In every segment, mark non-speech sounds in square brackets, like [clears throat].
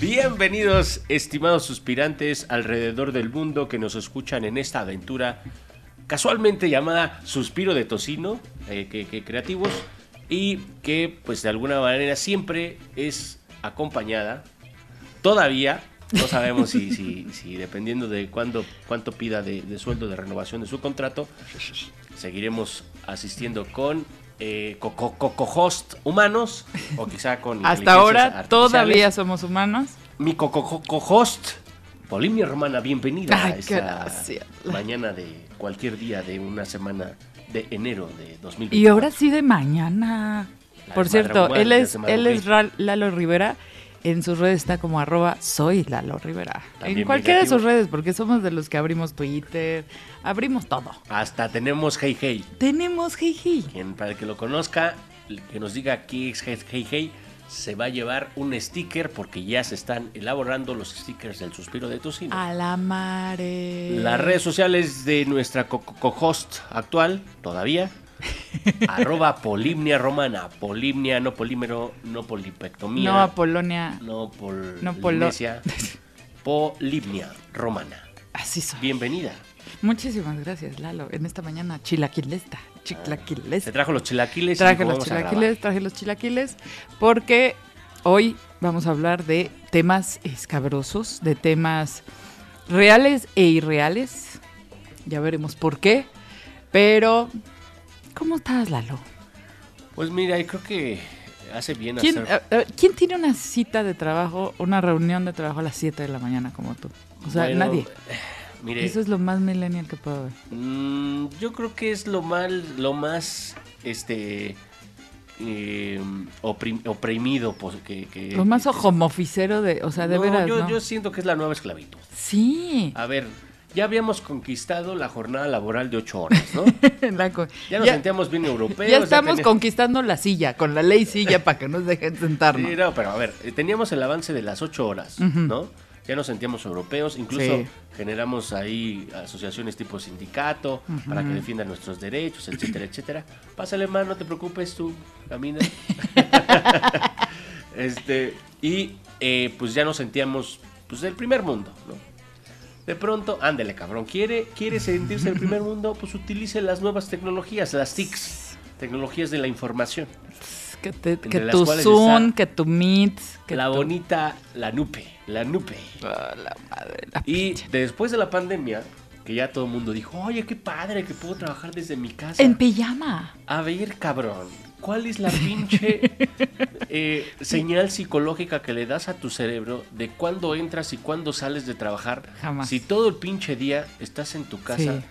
Bienvenidos, estimados suspirantes alrededor del mundo que nos escuchan en esta aventura casualmente llamada Suspiro de Tocino, eh, que, creativos, y que pues de alguna manera siempre es acompañada, todavía, no sabemos si, dependiendo de cuándo, cuánto pida de sueldo de renovación de su contrato, seguiremos asistiendo con eh, co- co- co- co-host humanos o quizá con Hasta ahora todavía somos humanos. Mi co- co- co- co-host, Polimnia Romana, bienvenida a Ay, esta gracias. mañana de cualquier día de una semana de enero de 2020. Y ahora sí de mañana. La Por cierto, él es, él es Lalo Rivera. En sus redes está como arroba soy Lalo Rivera. También en cualquiera de sus redes, porque somos de los que abrimos Twitter, abrimos todo. Hasta tenemos Hey Hey. Tenemos Jiji. Quien para el que lo conozca, que nos diga qué es Hey Hey, Hey, se va a llevar un sticker porque ya se están elaborando los stickers del suspiro de tocino. A la mare. Las redes sociales de nuestra co- co- co-host actual, todavía. [laughs] arroba polimnia romana. Polimnia, no polímero, no polipectomía. No a Polonia. No pol. No polo- [laughs] Polimnia romana. Así soy. Bienvenida. Muchísimas gracias, Lalo. En esta mañana, chilaquilesta. Se Chilaquilesta. trajo los chilaquiles. Traje los chilaquiles, traje los chilaquiles, porque hoy vamos a hablar de temas escabrosos, de temas reales e irreales. Ya veremos por qué. Pero, ¿cómo estás, Lalo? Pues mira, creo que hace bien ¿Quién, hacer. a- a- ¿quién tiene una cita de trabajo, una reunión de trabajo a las 7 de la mañana como tú? O sea, Bueno, nadie. Mire, Eso es lo más millennial que puedo ver. mm, yo creo que es lo mal, lo más, este, eh, oprim- oprimido, pues, que, que- Lo más que- homoficero de, o sea, de No, veras, yo, ¿no? yo siento que es la nueva esclavitud. Sí. A ver, ya habíamos conquistado la jornada laboral de ocho horas, ¿no? [laughs] Ya nos ya- sentíamos bien [laughs] europeos. Ya estamos teníamos- conquistando la silla, con la ley silla [laughs] para que nos dejen sentarnos. Sí, no, pero a ver, eh, teníamos el avance de las ocho horas. ¿no? Ya nos sentíamos europeos, incluso Sí. generamos ahí asociaciones tipo sindicato para que defiendan nuestros derechos, etcétera, etcétera. Pásale, man, no te preocupes, tú camina. este, y eh, pues ya nos sentíamos pues del primer mundo, ¿no? De pronto, ándele, cabrón, ¿quiere, quiere sentirse del primer mundo? Pues utilice las nuevas tecnologías, las TICs, tecnologías de la información. Que, te- que tu Zoom, que tu Meet, que la tu- bonita, la nupe, la nupe. Ah, la madre, la Y pinche. después de la pandemia, que ya todo el mundo dijo, oye, qué padre que puedo trabajar desde mi casa. En pijama. A ver, cabrón, ¿cuál es la pinche [laughs] eh, señal psicológica que le das a tu cerebro de cuándo entras y cuándo sales de trabajar? Jamás. Si todo el pinche día estás en tu casa, Sí.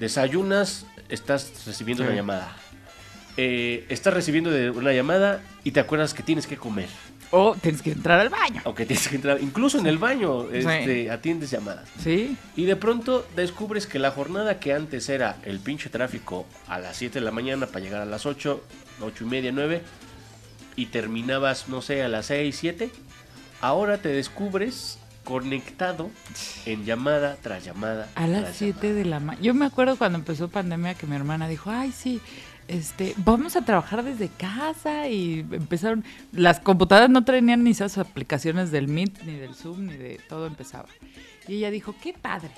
desayunas, estás recibiendo Sí. una llamada. Eh, estás recibiendo de una llamada y te acuerdas que tienes que comer. O tienes que entrar al baño. Aunque tienes que entrar, incluso en el baño, este, atiendes llamadas. Sí. Y de pronto descubres que la jornada que antes era el pinche tráfico a las 7 de la mañana para llegar a las 8, 8 y media, 9, y terminabas, no sé, a las 6, 7, ahora te descubres conectado en llamada tras llamada. A las tras 7 llamada. de la mañana. Yo me acuerdo cuando empezó pandemia que mi hermana dijo, ay, sí, este, vamos a trabajar desde casa y empezaron, las computadoras no tenían ni esas aplicaciones del Meet, ni del Zoom, ni de todo empezaba. Y ella dijo, qué padre.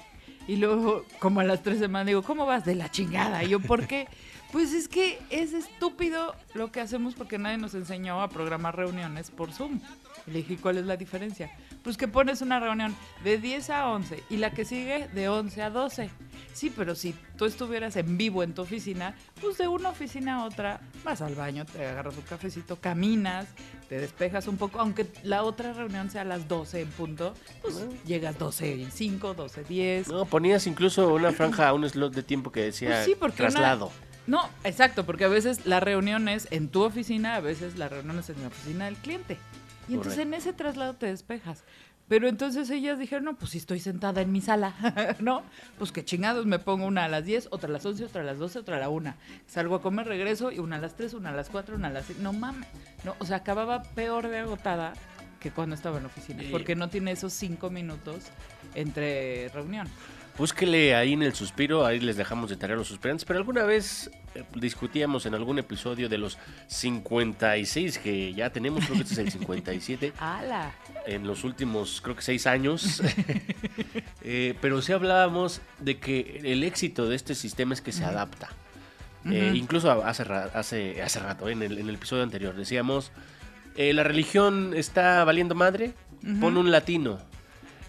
Y luego, como a las tres semanas, digo, ¿cómo vas? De la chingada. Y yo, ¿por qué? Pues es que es estúpido lo que hacemos porque nadie nos enseñó a programar reuniones por Zoom. Y le dije, ¿cuál es la diferencia? Pues que pones una reunión de 10 a 11 y la que sigue de 11 a 12. Sí, pero si tú estuvieras en vivo en tu oficina, pues de una oficina a otra vas al baño, te agarras un cafecito, caminas, te despejas un poco, aunque la otra reunión sea a las 12 en punto, pues llegas 12 y 5, 12 10. No, ponías incluso una franja, un slot de tiempo que decía Pues sí, porque una- traslado. No, exacto, porque a veces la reunión es en tu oficina, a veces la reunión es en la oficina del cliente. Y entonces Correcto. en ese traslado te despejas. Pero entonces ellas dijeron, no, pues si estoy sentada en mi sala, [laughs] ¿no? Pues que chingados, me pongo una a las 10, otra a las 11, otra a las 12, otra a la 1. Salgo a comer, regreso y una a las 3, una a las 4, una a las 6. No mames. No, o sea, acababa peor de agotada que cuando estaba en la oficina, Sí. porque no tiene esos cinco minutos entre reunión. Búsquele ahí en el suspiro, ahí les dejamos de tarea los suspirantes, pero alguna vez eh, discutíamos en algún episodio de los 56 que ya tenemos, creo que este es el 57, [laughs] ¡Hala! en los últimos, creo que seis años. [laughs] Eh, pero sí hablábamos de que el éxito de este sistema es que se adapta. Eh, incluso hace, hace, hace rato, en el, en el episodio anterior, decíamos, eh, la religión está valiendo madre, pon un latino.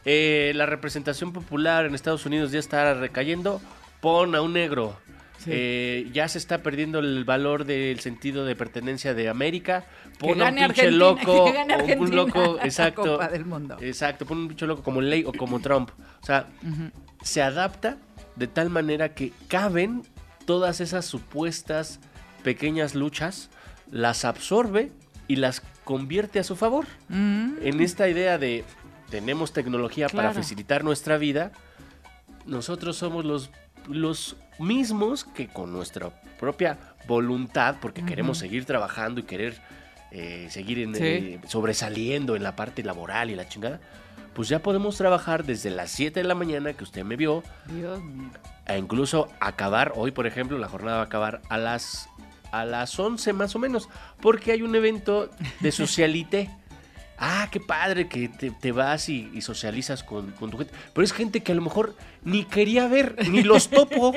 Eh, la representación popular en Estados Unidos ya está recayendo, pon a un negro. Sí. Eh, ya se está perdiendo el valor del sentido de pertenencia de América. Pon a un pinche loco, [laughs] un loco, exacto. Copa del Mundo. Exacto, pon un bicho loco como Ley o como Trump. O sea, se adapta de tal manera que caben todas esas supuestas pequeñas luchas, las absorbe y las convierte a su favor. Mm. En esta idea de tenemos tecnología para Claro. facilitar nuestra vida, nosotros somos los, los mismos que con nuestra propia voluntad, porque queremos seguir trabajando y querer eh, seguir en, Sí. eh, sobresaliendo en la parte laboral y la chingada, pues ya podemos trabajar desde las 7 de la mañana que usted me vio, Dios mío. a incluso acabar, hoy por ejemplo, la jornada va a acabar a las, a las 11 más o menos, porque hay un evento de [laughs] socialité. Ah, qué padre que te, te vas y, y socializas con, con tu gente. Pero es gente que a lo mejor ni quería ver, ni los topo.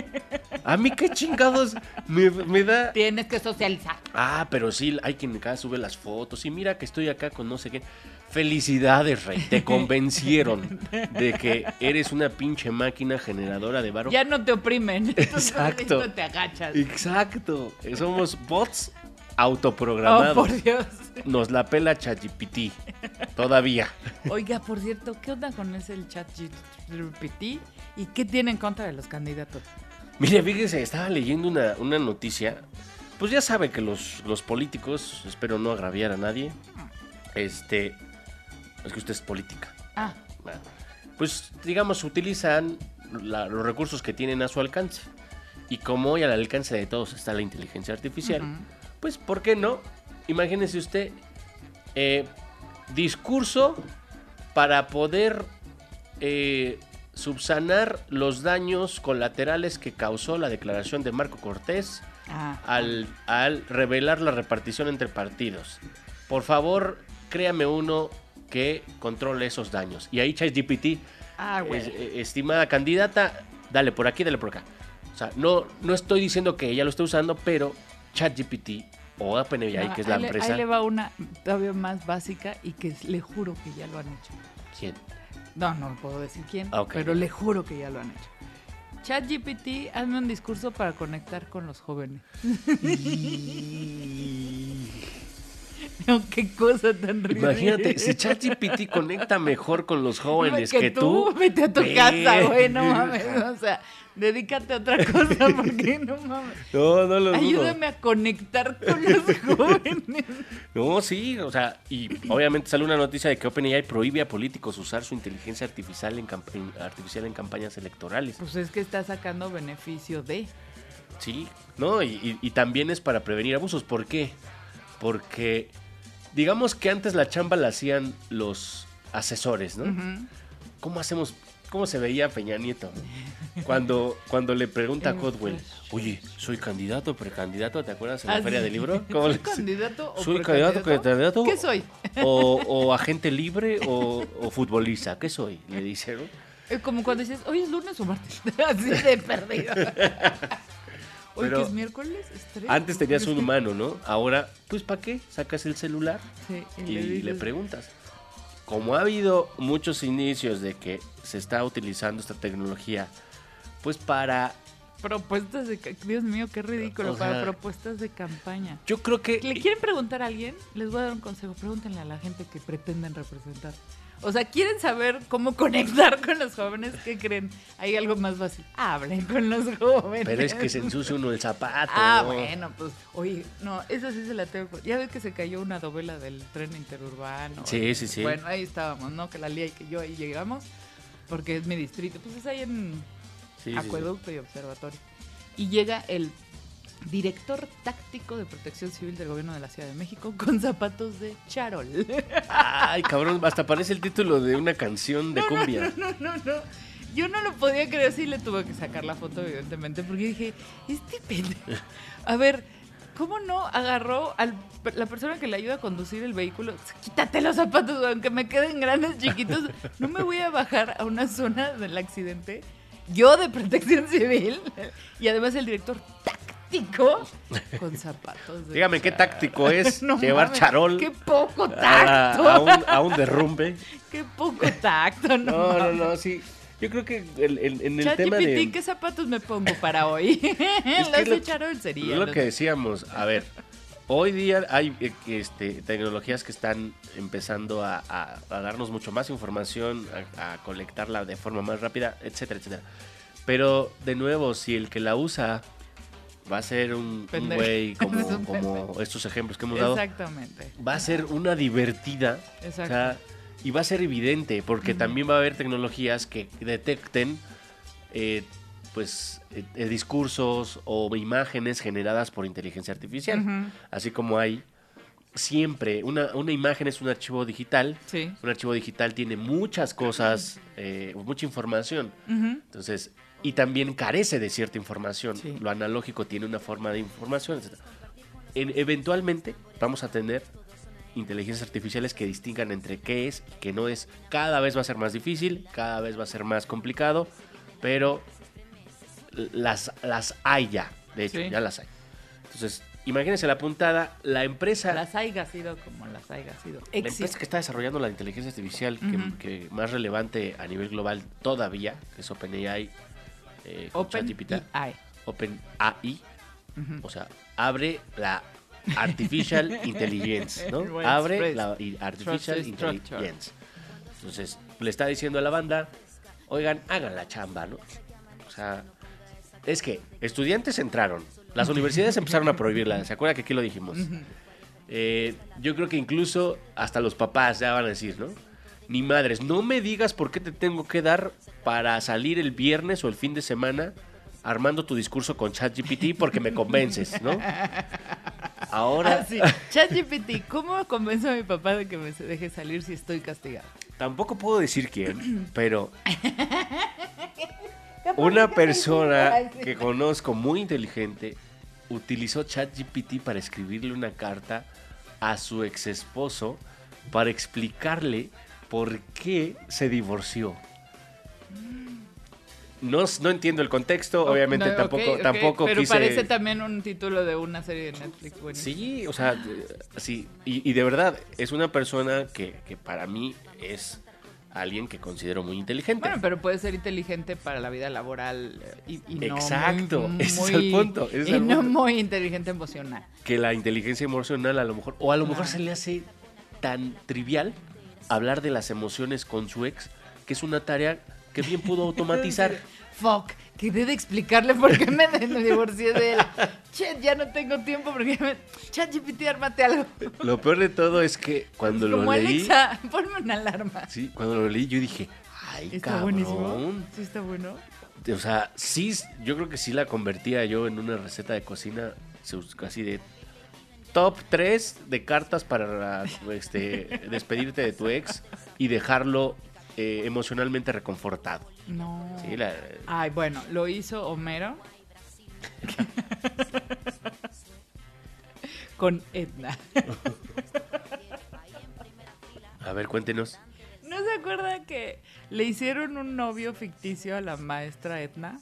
A mí qué chingados me, me da... Tienes que socializar. Ah, pero sí, hay quien acá sube las fotos y mira que estoy acá con no sé qué. Felicidades, Rey. Te convencieron de que eres una pinche máquina generadora de varo. Ya no te oprimen. Exacto. No te agachas. Exacto. Somos bots Oh, autoprogramados. por Dios. Nos la pela ChatGPT. Todavía. Oiga, por cierto, ¿qué onda con ese el chat GPT? ¿Y qué tiene en contra de los candidatos? Mire, fíjese, estaba leyendo una, una noticia. Pues ya sabe que los, los políticos, espero no agraviar a nadie. Este. Es que usted es política. Ah, Bueno, Pues digamos, utilizan la- los recursos que tienen a su alcance. Y como hoy al alcance de todos está la inteligencia artificial. Pues ¿por qué no? Imagínese usted eh, discurso para poder eh, subsanar los daños colaterales que causó la declaración de Marco Cortés al, al revelar la repartición entre partidos. Por favor, créame uno que controle esos daños. Y ahí ChatGPT, Ah, eh, estimada candidata, dale por aquí, dale por acá. O sea, no, no estoy diciendo que ella lo esté usando, pero ChatGPT o OpenAI, No, que es la ahí le- empresa. Ahí le va una todavía más básica y que le juro que ya lo han hecho. ¿Quién? No, no puedo decir quién, Ah, pero le juro que ya lo han hecho. ChatGPT, hazme un discurso para conectar con los jóvenes. [laughs] No, qué cosa tan ridícula. Imagínate, si ChatGPT conecta mejor con los jóvenes que, tú. Vete a tu ve. casa, güey, no mames. O sea, dedícate a otra cosa [laughs] porque no mames. No, no lo. Ayúdame a conectar con los [laughs] jóvenes. No, sí, o sea, y obviamente sale una noticia de que OpenAI prohíbe a políticos usar su inteligencia artificial en, artificial en campañas electorales. Pues es que está sacando beneficio de. Sí, no, y, y- y también es para prevenir abusos. ¿Por qué? Porque digamos que antes la chamba la hacían los asesores, ¿no? ¿Cómo hacemos? ¿Cómo se veía Peña Nieto? Cuando, cuando le pregunta a Codwell, oye, soy candidato, precandidato, ¿te acuerdas en la Ah, feria sí. del libro? [laughs] ¿Cómo ¿Soy candidato o ¿Soy candidato, precandidato? candidato? ¿Qué soy? O, [laughs] o agente libre o, o futbolista, ¿qué soy? Le dice, ¿no? Es como cuando dices, hoy es lunes o martes. [laughs] Así de perdido. Hoy Pero que es miércoles, estrés. Antes tenías un humano, ¿no? Ahora, pues ¿para qué? Sacas el celular Sí, y, le, preguntas. Como ha habido muchos inicios de que se está utilizando esta tecnología, pues para... Propuestas de... Dios mío, qué ridículo. O para propuestas de campaña. Yo creo que... ¿Le quieren preguntar a alguien? Les voy a dar un consejo. Pregúntenle a la gente que pretenden representar. O sea, ¿quieren saber cómo conectar con los jóvenes? ¿Qué creen? Hay algo más fácil. Hablen con los jóvenes. Pero es que se ensucia uno el zapato. Ah, bueno, pues, oye, no, esa sí se la tengo. Ya ves que se cayó una novela del tren interurbano. Sí, sí, sí. Bueno, ahí estábamos, ¿no? Que la lía y que yo ahí llegamos, porque es mi distrito. Pues es ahí en Sí, sí, sí. Acueducto y Observatorio. Y llega el director táctico de protección civil del gobierno de la Ciudad de México con zapatos de charol. Ay, cabrón, hasta parece el título de una canción de cumbia. No, no, no. yo no lo podía creer, sí le tuve que sacar la foto, evidentemente, porque dije, este pendejo. A ver, ¿cómo no agarró a la persona que le ayuda a conducir el vehículo? Quítate los zapatos, aunque me queden grandes, chiquitos. No me voy a bajar a una zona del accidente. Yo de protección civil. Y además el director, táctico con zapatos. de Dígame qué táctico [laughs] es No llevar mames, charol Qué poco tacto. a un, a un derrumbe. [laughs] Qué poco tacto, no. No, no, mames. no, sí. Yo creo que el- el- en el tema ChatGPT, de... ¿qué zapatos me pongo para hoy? [laughs] los lo- de charol sería. Es lo que de- decíamos, a ver, hoy día hay eh, este, tecnologías que están empezando a, a- a darnos mucho más información, a, a colectarla de forma más rápida, etcétera, etcétera. Pero, de nuevo, si el que la usa va a ser un, güey [laughs] Es como, un como estos ejemplos que hemos dado, Exactamente. va a ser una divertida. o Exacto. sea, y va a ser evidente, porque también va a haber tecnologías que detecten eh, pues eh, eh, discursos o imágenes generadas por inteligencia artificial. Así como hay siempre, una, una imagen es un archivo digital. Sí. Un archivo digital tiene muchas cosas, eh, mucha información. Entonces, y también carece de cierta información. Sí. Lo analógico tiene una forma de información, etc. En- eventualmente vamos a tener inteligencias artificiales que distingan entre qué es y qué no es. Cada vez va a ser más difícil, cada vez va a ser más complicado, pero las, las hay ya, de hecho, Sí. ya las hay. Entonces, imagínense la puntada, la empresa... Las haya sido como las haya sido. La empresa que está desarrollando la inteligencia artificial que, que más relevante a nivel global todavía, que es OpenAI, eh, con Open ChatGPT, AI. O sea, abre la Artificial [laughs] Intelligence, ¿no? Abre la Artificial. Intelligence. Entonces, le está diciendo a la banda, oigan, hagan la chamba, ¿no? O sea, es que estudiantes entraron, las universidades empezaron a prohibirla, [laughs] ¿se acuerdan que aquí lo dijimos? Eh, yo creo que incluso hasta los papás ya van a decir, ¿no? Ni madres, no me digas por qué te tengo que dar para salir el viernes o el fin de semana armando tu discurso con ChatGPT porque me convences, ¿no? Ahora Ah, sí. ChatGPT, ¿cómo convenzo a mi papá de que me deje salir si estoy castigado? tampoco puedo decir quién, [clears throat] pero una persona que conozco muy inteligente utilizó ChatGPT para escribirle una carta a su ex esposo para explicarle por qué se divorció. No, no entiendo el contexto, obviamente No, tampoco, ok, tampoco Pero quise... parece también un título de una serie de Netflix. buenísimo. Sí, o sea, sí, y, y de verdad, es una persona que, que para mí es alguien que considero muy inteligente. Bueno, pero puede ser inteligente para la vida laboral eh, y, y no Exacto, muy, [laughs] ese es el punto, ese y el no muy inteligente emocional. que la inteligencia emocional a lo mejor, o a lo mejor se le hace tan trivial hablar de las emociones con su ex, que es una tarea que bien pudo automatizar. [laughs] Fuck, quedé de explicarle por qué [laughs] me divorcié de él. Chet, ya no tengo tiempo porque me... ChatGPT, ármate algo. Lo peor de todo es que cuando lo leí, Alexa, [laughs] ponme una alarma. sí, cuando lo leí yo dije, ay, Está cabrón. buenísimo. Sí, está bueno. O sea, sí, yo creo que sí la convertía yo en una receta de cocina así de top 3 de cartas para este, despedirte de tu ex y dejarlo eh, emocionalmente reconfortado. No. Sí, la- Ay, bueno, lo hizo Homero. Con Edna. a ver, cuéntenos. ¿No se acuerda que le hicieron un novio ficticio a la maestra Edna?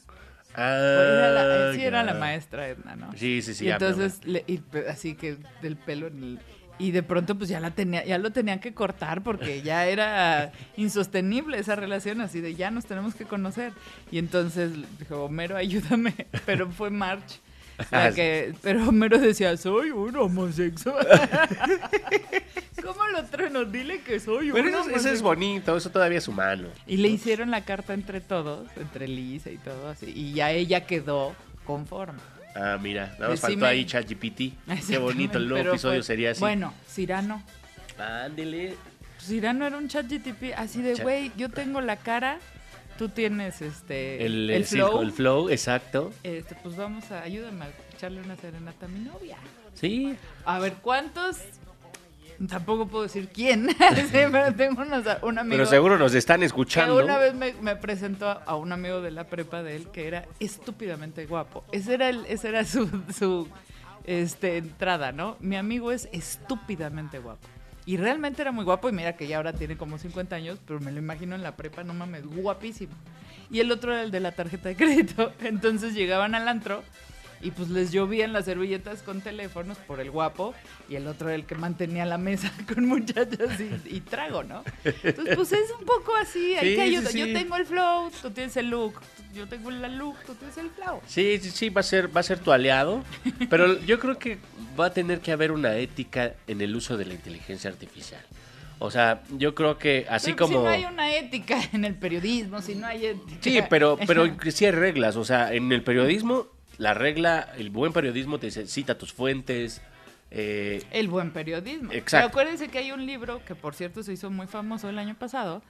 Ah, Era la- sí, era la maestra Edna, ¿no? Sí, sí, sí. y entonces, le- y así que del pelo en el- y de pronto pues ya la tenía, ya lo tenían que cortar porque ya era [laughs] insostenible esa relación, así de ya nos tenemos que conocer. Y entonces dijo, Homero, ayúdame, [laughs] pero fue March. [laughs] La que, pero Homero decía, soy un homosexual. [laughs] ¿Cómo lo trueno? Dile que soy un Pero eso, eso homosexual. es bonito, eso todavía es humano. Y le hicieron la carta entre todos, entre Lisa y todo así. Y ya ella quedó conforme. Ah, mira, nada más Decime- faltó ahí ChatGPT. Qué bonito, el nuevo episodio fue- sería así. Bueno, Cirano. Ándele. Cirano era un chat GTP así de, güey, yo tengo la cara, tú tienes este El, el el flow. el flow, exacto. Este, pues vamos a ayúdame a echarle una serenata a mi novia. Sí. A ver, ¿cuántos Tampoco puedo decir quién, [laughs] pero tengo unos- un amigo Pero seguro nos están que escuchando. una vez me, me presentó a un amigo de la prepa de él que era estúpidamente guapo. Ese era, el, ese era su, su este, entrada, ¿no? Mi amigo es estúpidamente guapo. Y realmente era muy guapo y mira que ya ahora tiene como 50 años, pero me lo imagino en la prepa, no mames, guapísimo. Y el otro era el de la tarjeta de crédito. [laughs] Entonces llegaban al antro y pues les llovían las servilletas con teléfonos por el guapo y el otro era el que mantenía la mesa [laughs] con muchachas y, y trago, ¿no? Entonces pues es un poco así, hay Sí, que sí, ayudar. sí. Yo tengo el flow, tú tienes el look, yo tengo la look, tú tienes el flow. Sí, sí, sí, va a ser, va a ser tu aliado. Pero yo creo que va a tener que haber una ética en el uso de la inteligencia artificial. O sea, yo creo que así Pero, como. Si no hay una ética [laughs] en el periodismo, si no hay ética. Sí, pero, [laughs] pero sí hay reglas. O sea, en el periodismo, la regla, el buen periodismo te dice, cita tus fuentes. eh, El buen periodismo. Exacto. Pero acuérdense que hay un libro que, por cierto, se hizo muy famoso el año pasado,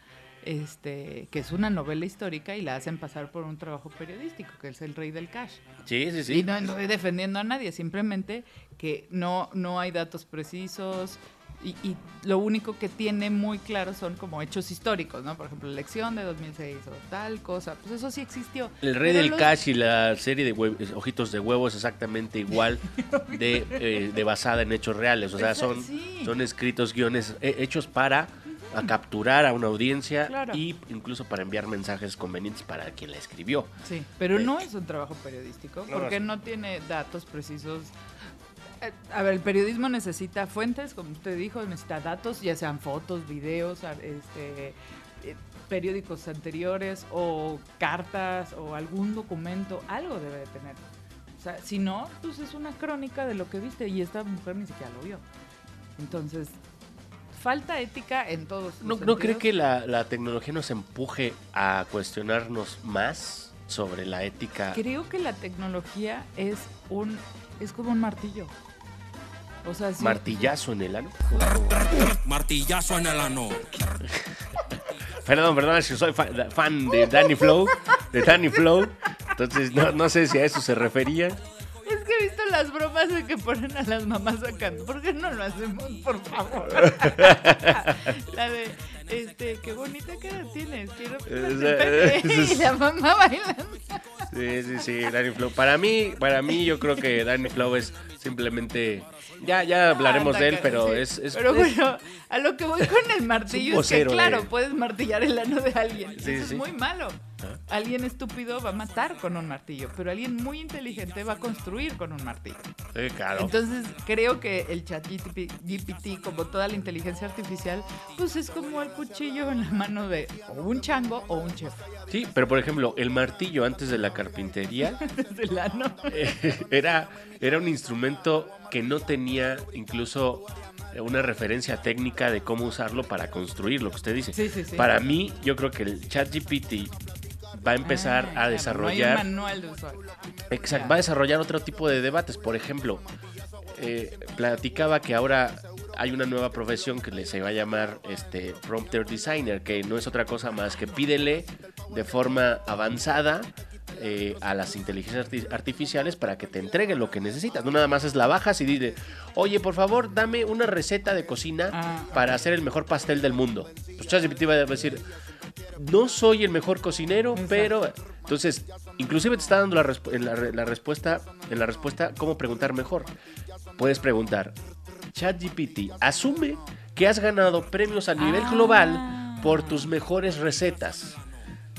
este, que es una novela histórica y la hacen pasar por un trabajo periodístico, que es El Rey del Cash. sí, sí, Y sí. no estoy defendiendo a nadie, simplemente que no, no hay datos precisos. Y, y lo único que tiene muy claro son como hechos históricos, ¿no? Por ejemplo, la elección de 2006 o tal cosa. Pues eso sí existió. El Rey Pero del los- Cash y la serie de Ojitos de Huevo es exactamente igual [laughs] de, eh, de basada en hechos reales. O sea, son, sí. son escritos guiones eh, hechos para a capturar a una audiencia Claro. y incluso para enviar mensajes convenientes para quien la escribió. Sí, pero Eh, no es un trabajo periodístico no, porque no. no tiene datos precisos. Eh, A ver, el periodismo necesita fuentes, como usted dijo, necesita datos, ya sean fotos, videos, este, eh, periódicos anteriores o cartas o algún documento, algo debe de tener. O sea, si no, pues es una crónica de lo que viste y esta mujer ni siquiera lo vio. Entonces, falta ética en todos. ¿No, los ¿no cree sentidos. que la, la tecnología nos empuje a cuestionarnos más sobre la ética? Creo que la tecnología es un es como un martillo. O sea, sí, Martillazo en el ano. Martillazo en el ano. Perdón, perdón, es que soy fa- fan de Danny Flow, de Danny Flow. Entonces no, no sé si a eso se refería. Que he visto las bromas de que ponen a las mamás sacando. ¿Por qué no lo hacemos, por favor? [laughs] la de, este, qué bonita cara tienes. Quiero Pepe. Y la mamá bailando. Sí, sí, sí, Danny Flow. Para mí, para mí yo creo que Danny Flow es simplemente... Ya, ya hablaremos Ah, de él, pero sí. es... es- Pero bueno, a lo que voy con el [laughs] martillo es, que, claro, de- puedes martillar el ano de alguien. Sí, Eso sí. es muy malo. Alguien estúpido va a matar con un martillo, pero alguien muy inteligente va a construir con un martillo. Sí, claro. Entonces, creo que el chat GPT, como toda la inteligencia artificial, pues es como el cuchillo en la mano de o un chango o un chef. Sí, pero por ejemplo, el martillo antes de la carpintería [laughs] [laughs] era, era un instrumento que no tenía incluso eh, una referencia técnica de cómo usarlo para construir lo que usted dice. Sí, sí, sí. Para mí, yo creo que el ChatGPT va a empezar Ah, a claro, desarrollar... No hay un manual de usuario. Exacto, va a desarrollar otro tipo de debates. Por ejemplo, eh, platicaba que ahora hay una nueva profesión que se va a llamar este prompter designer, que no es otra cosa más que pídele de forma avanzada eh, a las inteligencias arti- artificiales para que te entreguen lo que necesitas. No nada más es la bajas y dile, oye, por favor, dame una receta de cocina Ah, para hacer el mejor pastel del mundo. Pues ChatGPT va a decir, no soy el mejor cocinero, Exacto. pero entonces inclusive te está dando la, resp- en la, re- la respuesta en la respuesta cómo preguntar mejor. Puedes preguntar, ChatGPT asume que has ganado premios a nivel Ah. global por tus mejores recetas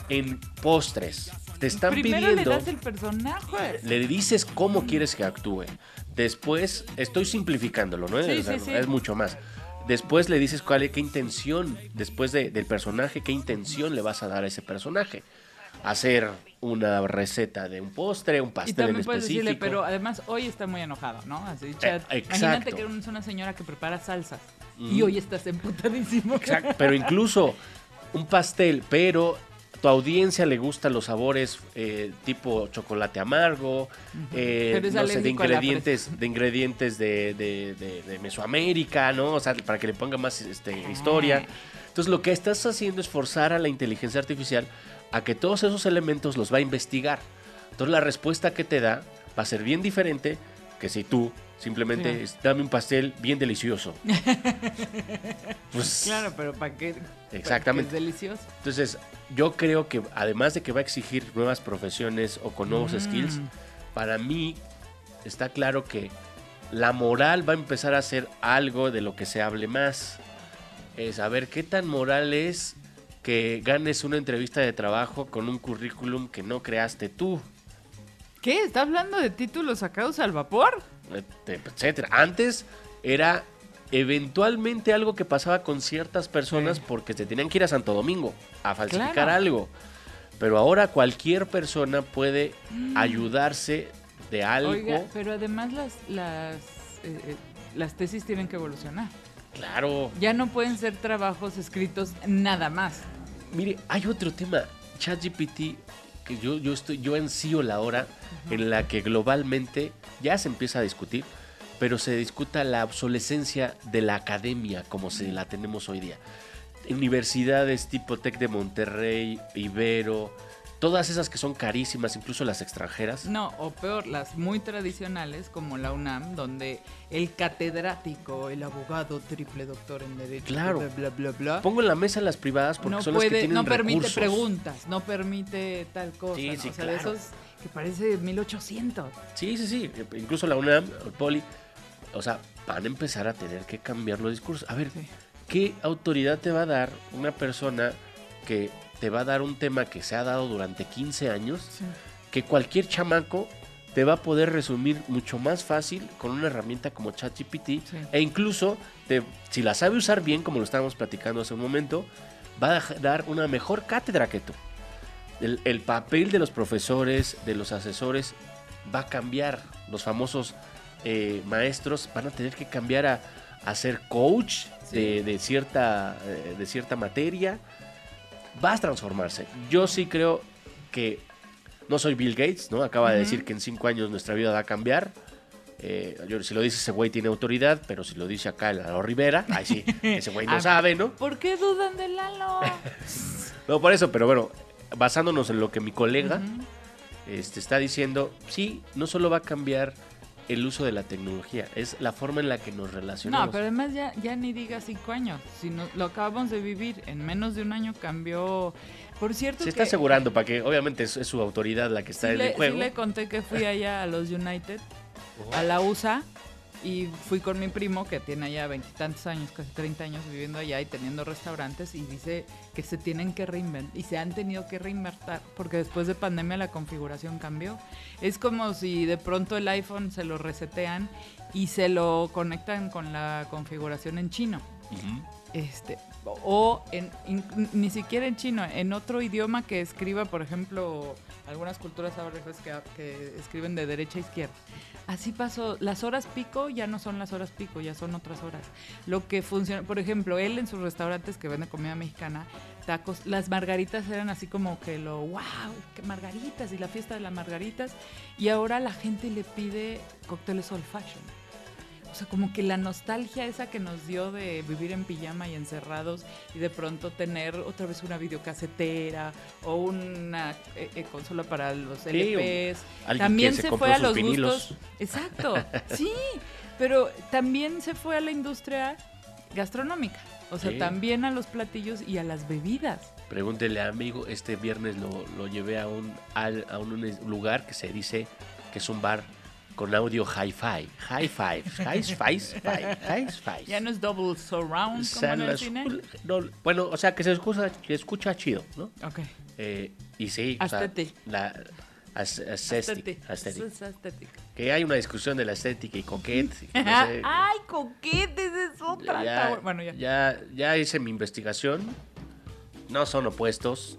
en postres. Te están Primero pidiendo le das el personaje. le dices cómo quieres que actúe. Después, estoy simplificándolo, ¿no? Sí, O sea, sí, sí. Es mucho más. Después le dices cuál es, qué intención, después de- del personaje, qué intención le vas a dar a ese personaje. Hacer una receta de un postre, un Y pastel en también puedes específico. decirle, pero además hoy está muy enojado, ¿no? Así, chat. Eh, Imagínate que eres una señora que prepara salsas y hoy estás emputadísimo. Exacto, pero incluso un pastel, pero tu audiencia le gustan los sabores eh, tipo chocolate amargo, eh, no sé, de ingredientes, de ingredientes de, de- de- de Mesoamérica, ¿no? O sea, para que le ponga más este, historia. Entonces lo que estás haciendo es forzar a la inteligencia artificial a que todos esos elementos los va a investigar. Entonces la respuesta que te da va a ser bien diferente que si tú simplemente Sí. es, dame un pastel bien delicioso. [laughs] pues, Claro, pero ¿para qué? Exactamente. Es delicioso. Entonces, yo creo que además de que va a exigir nuevas profesiones o con nuevos Mm. skills, para mí está claro que la moral va a empezar a ser algo de lo que se hable más. Es a ver qué tan moral es que ganes una entrevista de trabajo con un currículum que no creaste tú, ¿Qué? ¿Está hablando de títulos sacados al vapor? et- etcétera. Antes era eventualmente algo que pasaba con ciertas personas Sí. porque se tenían que ir a Santo Domingo a falsificar Claro. algo. Pero ahora cualquier persona puede ayudarse de algo. Mm. Oiga, pero además las, las, eh, eh, las tesis tienen que evolucionar. Claro. Ya no pueden ser trabajos escritos nada más. Mire, hay otro tema. ChatGPT, yo, yo estoy, yo ansío la hora en la que globalmente ya se empieza a discutir, pero se discuta la obsolescencia de la academia como se la tenemos hoy día. Universidades tipo Tec de Monterrey, Ibero, todas esas que son carísimas, incluso las extranjeras. No, o peor, las muy tradicionales como la UNAM, donde el catedrático, el abogado triple doctor en derecho, Claro. bla, bla, bla, bla, Pongo en la mesa las privadas porque no son las que puede, tienen no permite recursos. preguntas, no permite tal cosa, Sí, ¿no? sí, o sea, claro. esos que parece 1800. Sí, sí, sí. Incluso la UNAM, el Poli, o sea, van a empezar a tener que cambiar los discursos. A ver, Sí. ¿qué autoridad te va a dar una persona que te va a dar un tema que se ha dado durante 15 años, Sí. que cualquier chamaco te va a poder resumir mucho más fácil con una herramienta como ChatGPT Sí. e incluso te- si la sabe usar bien, como lo estábamos platicando hace un momento, va a dar una mejor cátedra que tú. El, el papel de los profesores, de los asesores, va a cambiar. Los famosos eh, maestros van a tener que cambiar a, a ser coach de, de cierta, eh, de cierta materia. Va a transformarse. Yo sí creo que no soy Bill Gates, ¿no? Acaba de decir que en cinco años nuestra vida va a cambiar. Eh, yo- si lo dice ese güey tiene autoridad, pero si lo dice acá el Lalo Rivera, ay sí, ese güey [laughs] no Ah, sabe, ¿no? ¿Por qué dudan de Lalo? [laughs] No, por eso, pero bueno, basándonos en lo que mi colega este, está diciendo, sí, no solo va a cambiar el uso de la tecnología, es la forma en la que nos relacionamos. No, pero además ya, ya ni diga cinco años. Si no, lo acabamos de vivir, en menos de un año cambió. Por cierto, Se está asegurando para que, obviamente, es, es su autoridad la que está en le, el juego. sí le conté que fui allá a los United, a la USA, y fui con mi primo que tiene allá veintitantos años, casi 30 años viviendo allá y teniendo restaurantes, y dice que se tienen que reinventar, y se han tenido que reinventar, porque después de pandemia la configuración cambió. Es como si de pronto el iPhone se lo resetean y se lo conectan con la configuración en chino. Ujú. este o en in- ni siquiera en chino en otro idioma que escriba por ejemplo algunas culturas ahora que escriben de derecha a izquierda. Así pasó. Las horas pico ya no son las horas pico ya son otras horas. Lo que funciona por ejemplo él en sus restaurantes que vende comida mexicana tacos las margaritas eran así como que lo wow que margaritas y la fiesta de las margaritas. Y ahora la gente le pide cócteles old fashion o sea, como que la nostalgia esa que nos dio de vivir en pijama y encerrados y de pronto tener otra vez una videocasetera o una eh, eh, consola para los Sí, LPs. También se fue a los vinilos. gustos. Exacto, [laughs] sí, pero también se fue a la industria gastronómica. O sea, Sí. también a los platillos y a las bebidas. Pregúntele amigo, este viernes lo, lo llevé a un, al- a un lugar que se dice que es un bar con audio hi-fi. Hi-fi. Hi-fi. Hi-fi. Ya no es double surround como en el las- cine. no, bueno, o sea, que se escucha, que escucha chido, ¿no? Ok. Eh, y sí, o sea, Aesthetic. la as- aesthetic, Aesthetic. aesthetic. Aesthetic. Que hay una discusión de la estética y no sé, [laughs] Ay, coquete, esa es otra. ya, bueno, ya. ya, ya hice mi investigación. No son opuestos,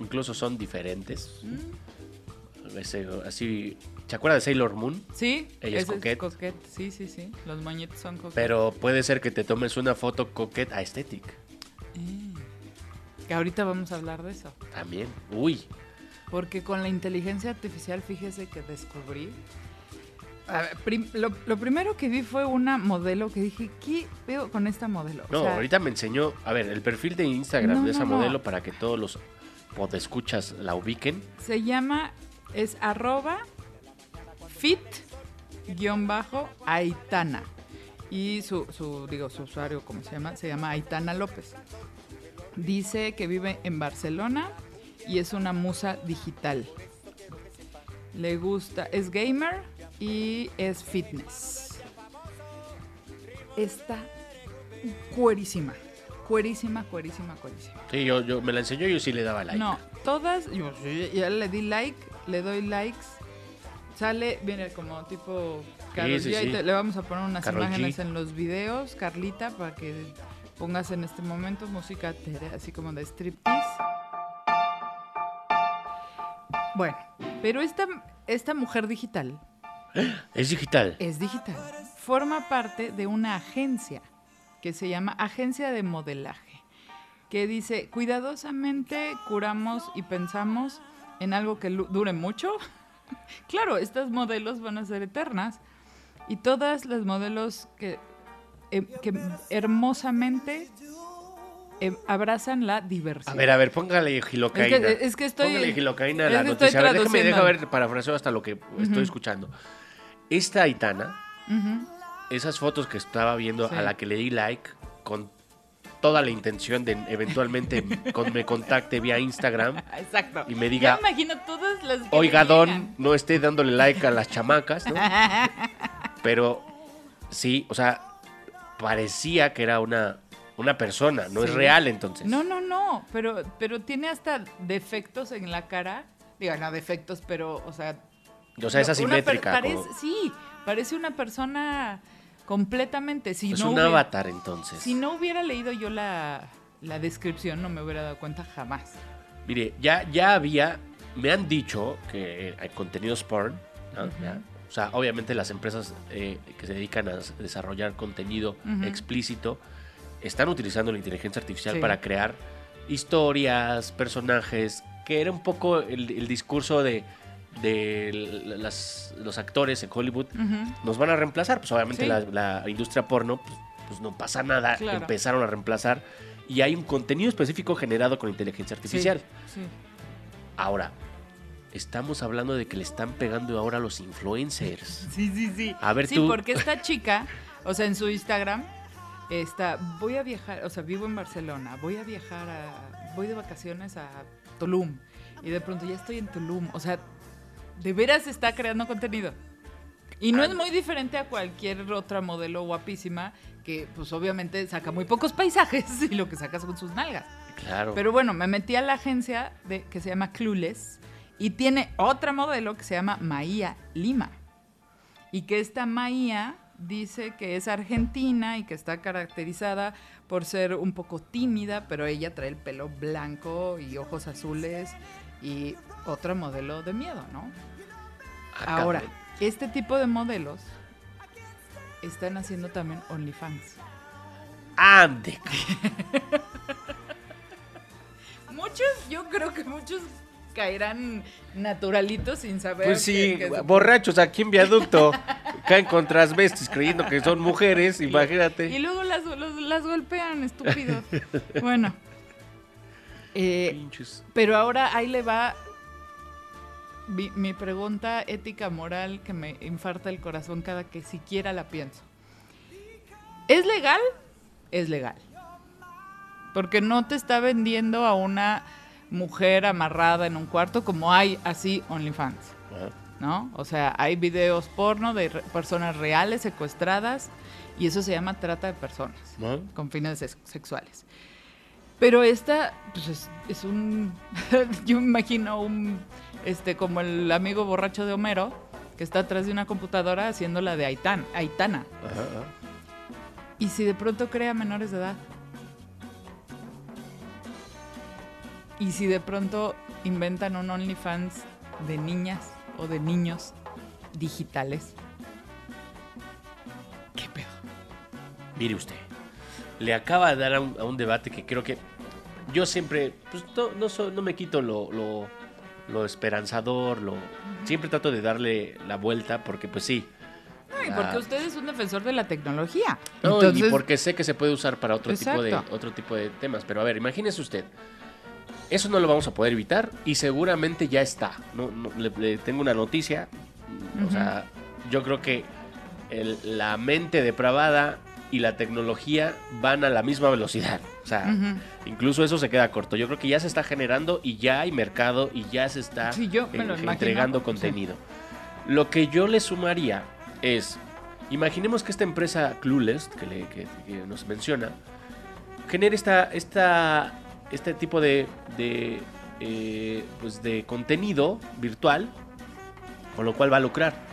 incluso son diferentes. Mm. Ese- así, ¿se acuerda de Sailor Moon? Sí, Ella es coquette. Sí, sí, sí. Los moñitos son coquetes. Pero puede ser que te tomes una foto coquette aesthetic. Que ahorita vamos a hablar de eso. También. Uy, Porque con la inteligencia artificial, fíjese que descubrí. A ver, prim- lo, lo primero que vi fue una modelo que dije, ¿qué veo con esta modelo? O No, sea, ahorita me enseñó, a ver, el perfil de Instagram No, de esa no, no. modelo para que todos los podescuchas la ubiquen. Se llama, es arroba fit Aitana. Y su, su, digo, su usuario, ¿cómo se llama? Se llama Aitana López. Dice que vive en Barcelona y es una musa digital. Le gusta, es gamer y es fitness. Está cuerísima. Cuerísima, cuerísima, cuerísima. Sí, yo, yo me la enseñó y yo sí le daba like. No, todas, yo, yo ya le di like, le doy likes. Sale, viene como tipo Karol sí, sí. te- le vamos a poner unas Karol G. imágenes en los videos, Carlita, para que pongas en este momento música así como de striptease. Bueno, pero esta, esta mujer digital [gasps] Es digital. es digital. Forma parte de una agencia que se llama Agencia de Modelaje, que dice, cuidadosamente curamos y pensamos en algo que dure mucho. [laughs] claro, estas modelos van a ser eternas y todas las modelos que, eh, que hermosamente eh, abrazan la diversidad. A ver, a ver, póngale gilocaína. Es que- es que estoy- Póngale gilocaína a la noticia. A ver, déjame, déjame ver, parafraseo hasta lo que estoy escuchando. Esta Aitana, Ujú. esas fotos que estaba viendo Sí. a la que le di like con toda la intención de eventualmente con- me contacte vía Instagram. Exacto. Y me diga, me imagino todas las Oiga, Don, no esté dándole like a las chamacas, ¿no? [laughs] Pero sí, o sea, parecía que era una, una persona, no es real entonces. No, no, no, pero, pero tiene hasta defectos en la cara. Digo, no defectos, pero, o sea... O sea, es asimétrica. parece- Sí, parece una persona completamente. Si es no un hubiera- avatar entonces. Si no hubiera leído yo la, la descripción, no me hubiera dado cuenta jamás. Mire, ya, ya había, me han dicho que hay contenidos porn, ¿no? Ya. O sea, obviamente las empresas eh, que se dedican a desarrollar contenido explícito están utilizando la inteligencia artificial Sí. para crear historias, personajes, que era un poco el, el discurso de, de las- los actores en Hollywood. Nos van a reemplazar, pues obviamente Sí. la, la industria porno, pues, pues no pasa nada, Claro. empezaron a reemplazar y hay un contenido específico generado con inteligencia artificial. Sí, sí. Ahora, estamos hablando de que le están pegando ahora a los influencers. [laughs] Sí, sí, sí. A ver sí, tú. porque esta chica, o sea, en su Instagram, está, voy a viajar, o sea, vivo en Barcelona, voy a viajar a, voy de vacaciones a Tulum. Y de pronto ya estoy en Tulum. O sea, de veras está creando contenido. Y no es muy diferente a cualquier otra modelo guapísima que, pues obviamente, saca muy pocos paisajes [laughs] y lo que saca son sus nalgas. Claro. Pero bueno, me metí a la agencia de, que se llama Clueless y tiene otra modelo que se llama Maía Lima. Y que esta Maía dice que es argentina y que está caracterizada por ser un poco tímida, pero ella trae el pelo blanco y ojos azules y otra modelo de miedo, ¿no? Ah, Ahora, este tipo de modelos están haciendo también OnlyFans. Ande. [laughs] Muchos, yo creo que muchos caerán naturalitos sin saber. Pues sí, que- que- borrachos aquí en viaducto. caen con transvestis creyendo que son mujeres, imagínate. Y luego las, los- las golpean, estúpidos. bueno. [laughs] Eh, pero ahora ahí le va mi, mi pregunta ética moral que me infarta el corazón cada que siquiera la pienso. ¿Es legal? Es legal. Porque no te está vendiendo a una mujer amarrada en un cuarto como hay así OnlyFans. ¿no? O sea, hay videos porno de re- personas reales secuestradas y eso se llama trata de personas con fines sex- sexuales. Pero esta, pues es, es un, [laughs] yo me imagino un, este, como el amigo borracho de Homero que está atrás de una computadora haciendo la de Aitan, Aitana. Ajá, ajá. Y si de pronto crea menores de edad. Y si de pronto inventan un OnlyFans de niñas o de niños digitales. ¿Qué pedo? Mire usted, le acaba de dar a un, a un debate que creo que yo siempre, pues no, no, so- no me quito lo, lo, lo esperanzador, lo, siempre trato de darle la vuelta porque pues sí. Ay, Ah. porque usted es un defensor de la tecnología. No, Entonces, y porque sé que se puede usar para otro tipo, de, otro tipo de temas. Pero a ver, imagínese usted. Eso no lo vamos a poder evitar y seguramente ya está. No, no, le, le tengo una noticia. O sea, yo creo que el- la mente depravada y la tecnología van a la misma velocidad. O sea, incluso eso se queda corto. Yo creo que ya se está generando y ya hay mercado y ya se está Sí, yo eh, entregando sí. contenido. Lo que yo le sumaría es, imaginemos que esta empresa Clueless, que, le- que- que nos menciona, genere esta, esta, este tipo de, de, eh, pues de contenido virtual, con lo cual va a lucrar.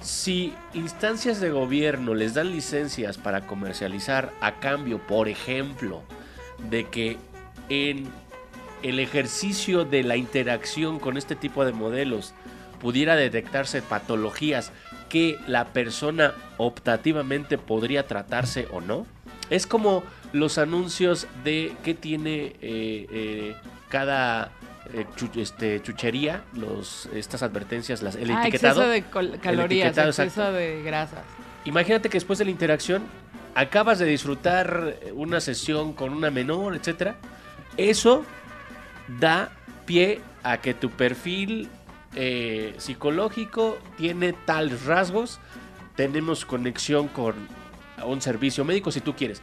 Si instancias de gobierno les dan licencias para comercializar a cambio, por ejemplo, de que en el ejercicio de la interacción con este tipo de modelos pudiera detectarse patologías que la persona optativamente podría tratarse o no. Es como los anuncios de qué tiene eh, eh, cada eh, chu- este, chuchería, los, estas advertencias, las, el ah, etiquetado. exceso de calorías, etiquetado, exceso exacto. de grasas. Imagínate que después de la interacción acabas de disfrutar una sesión con una menor, etcétera. Eso da pie a que tu perfil eh, psicológico tiene tales rasgos. Tenemos conexión con un servicio médico si tú quieres.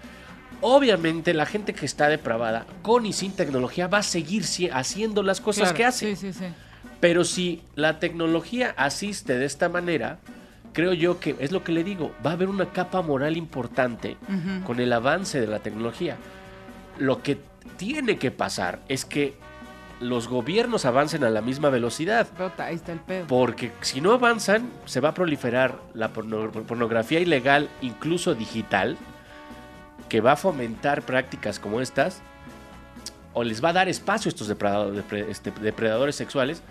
Obviamente la gente que está depravada, con y sin tecnología, va a seguir haciendo las cosas Claro, que hace. Sí, sí, sí. Pero si la tecnología asiste de esta manera, creo yo que es lo que le digo, va a haber una capa moral importante con el avance de la tecnología. Lo que tiene que pasar es que los gobiernos avancen a la misma velocidad. Rota, ahí está el pedo. Porque si no avanzan, se va a proliferar la porno- pornografía ilegal, incluso digital, que va a fomentar prácticas como estas, o les va a dar espacio a estos este, depredadores sexuales,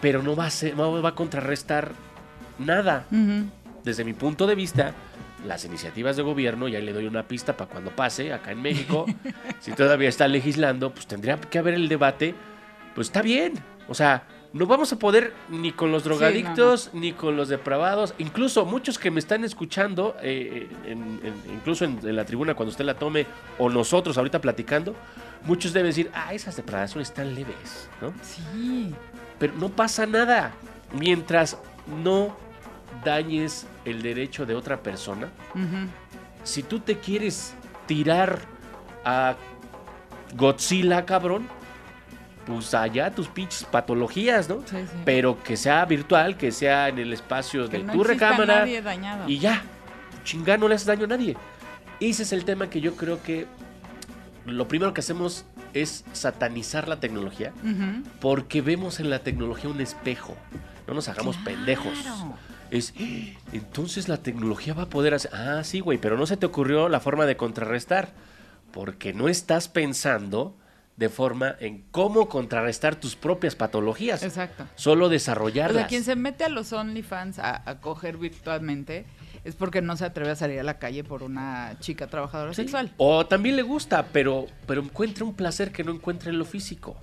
pero no va a, ser, no va a contrarrestar nada. Desde mi punto de vista, las iniciativas de gobierno, ya le doy una pista para cuando pase acá en México, [laughs] si todavía está legislando, pues tendría que haber el debate, pues está bien. O sea, no vamos a poder ni con los drogadictos, ni con los depravados, incluso muchos que me están escuchando, eh, en- en- incluso en, en la tribuna cuando usted la tome, o nosotros ahorita platicando, muchos deben decir, ah, esas depravaciones están leves, ¿no? Sí. Pero no pasa nada. Mientras no dañes el derecho de otra persona, si tú te quieres tirar a Godzilla, cabrón, pues allá tus pinches patologías, ¿no? Sí, sí. Pero que sea virtual, que sea en el espacio que de no tu recámara nadie dañado. y ya. Chingá, no le haces daño a nadie. Ese es el tema que yo creo que lo primero que hacemos es satanizar la tecnología porque vemos en la tecnología un espejo. No nos hagamos Claro. pendejos. Es, "Ah, entonces la tecnología va a poder hacer... Ah, sí, güey, pero no se te ocurrió la forma de contrarrestar. Porque no estás pensando de forma en cómo contrarrestar tus propias patologías. Exacto. Solo O desarrollarlas. sea, quien se mete a los OnlyFans a, a coger virtualmente es porque no se atreve a salir a la calle por una chica trabajadora Sí. sexual. O también le gusta, pero, pero encuentra un placer que no encuentra en lo físico.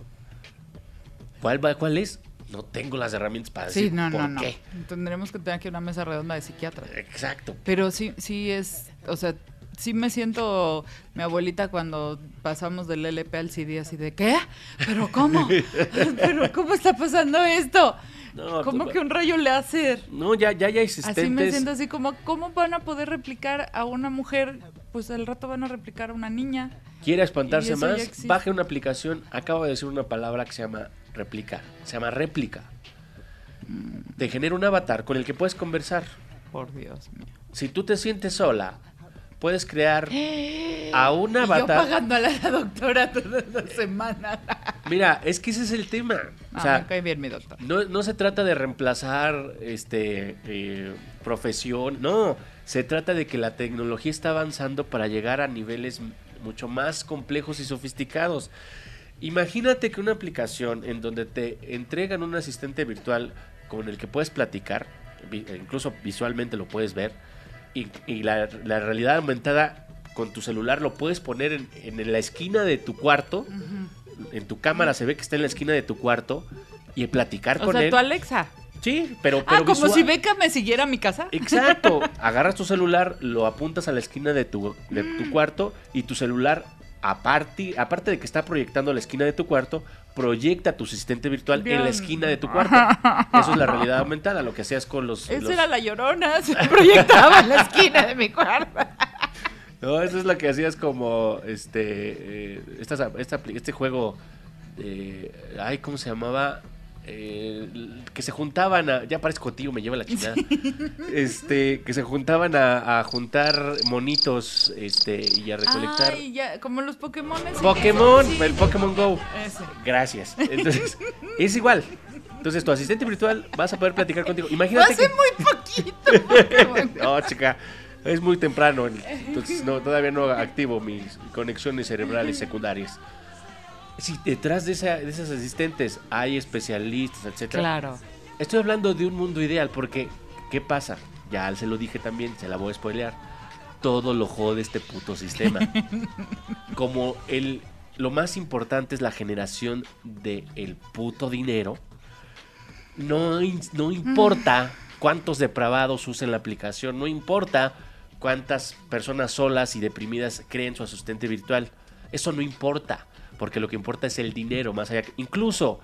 ¿Cuál, va, ¿Cuál es? No tengo las herramientas para Sí, decir no, por no, no. qué. Tendremos que tener aquí una mesa redonda de psiquiatras. Exacto. Pero sí, sí es, o sea, sí me siento mi abuelita cuando pasamos del LP al CD así de, ¿qué? ¿Pero cómo? [laughs] [laughs] ¿Pero cómo está pasando esto? No, ¿Cómo pues, que un rayo láser? No, ya, ya hay existentes. Así me siento así como, ¿cómo van a poder replicar a una mujer? Pues al rato van a replicar a una niña. quiere espantarse ya más, baje una aplicación. Acabo de decir una palabra que se llama réplica. Se llama réplica. Mm. Te genera un avatar con el que puedes conversar. Por Dios mío. Si tú te sientes sola, puedes crear [gasps] a un Y yo avatar. pagándole a la doctora todas las semanas. [laughs] Mira, es que ese es el tema. No, o sea, me cae bien mi doctor. No, no se trata de reemplazar este eh, profesión, no, se trata de que la tecnología está avanzando para llegar a niveles mucho más complejos y sofisticados. Imagínate que una aplicación en donde te entregan un asistente virtual con el que puedes platicar, e incluso visualmente lo puedes ver, y, y la, la realidad aumentada con tu celular lo puedes poner en, en la esquina de tu cuarto, en tu cámara se ve que está en la esquina de tu cuarto, y platicar O con sea, él. tu Alexa. Sí, pero, Ah, pero como visual. si Beca me siguiera a mi casa. Exacto. [laughs] Agarras tu celular, lo apuntas a la esquina de tu, de tu cuarto y tu celular aparte, aparte de que está proyectando la esquina de tu cuarto, proyecta tu asistente virtual en la esquina de tu cuarto. [laughs] Eso es la realidad aumentada, lo que hacías con los... Esa los- era la llorona, [laughs] se proyectaba en la esquina de mi cuarto. [laughs] No, eso es lo que hacías como este eh, esta apli- este juego eh, ay, ¿cómo se llamaba? Eh, que se juntaban a, ya parezco tío, me lleva la chingada. [laughs] Este, que se juntaban a, a juntar monitos este y a recolectar Ay, ya, como los Pokémon. Pokémon, el Pokémon Go. Ese. Gracias. Entonces, [laughs] es igual. Entonces, tu asistente virtual vas a poder platicar contigo. Imagínate Hace que muy poquito. Pokémon. [laughs] no, chica, es muy temprano, entonces no, todavía no activo mis conexiones cerebrales secundarias. Si detrás de, esa- de esas asistentes hay especialistas, etcétera, Claro. estoy hablando de un mundo ideal porque ¿qué pasa? Ya se lo dije también, se la voy a spoilear. Todo lo jode este puto sistema. [laughs] Como el lo más importante es la generación del el puto dinero. No, no importa cuántos depravados usen la aplicación, no importa cuántas personas solas y deprimidas creen su asistente virtual. Eso no importa, porque lo que importa es el dinero, más allá. que- Incluso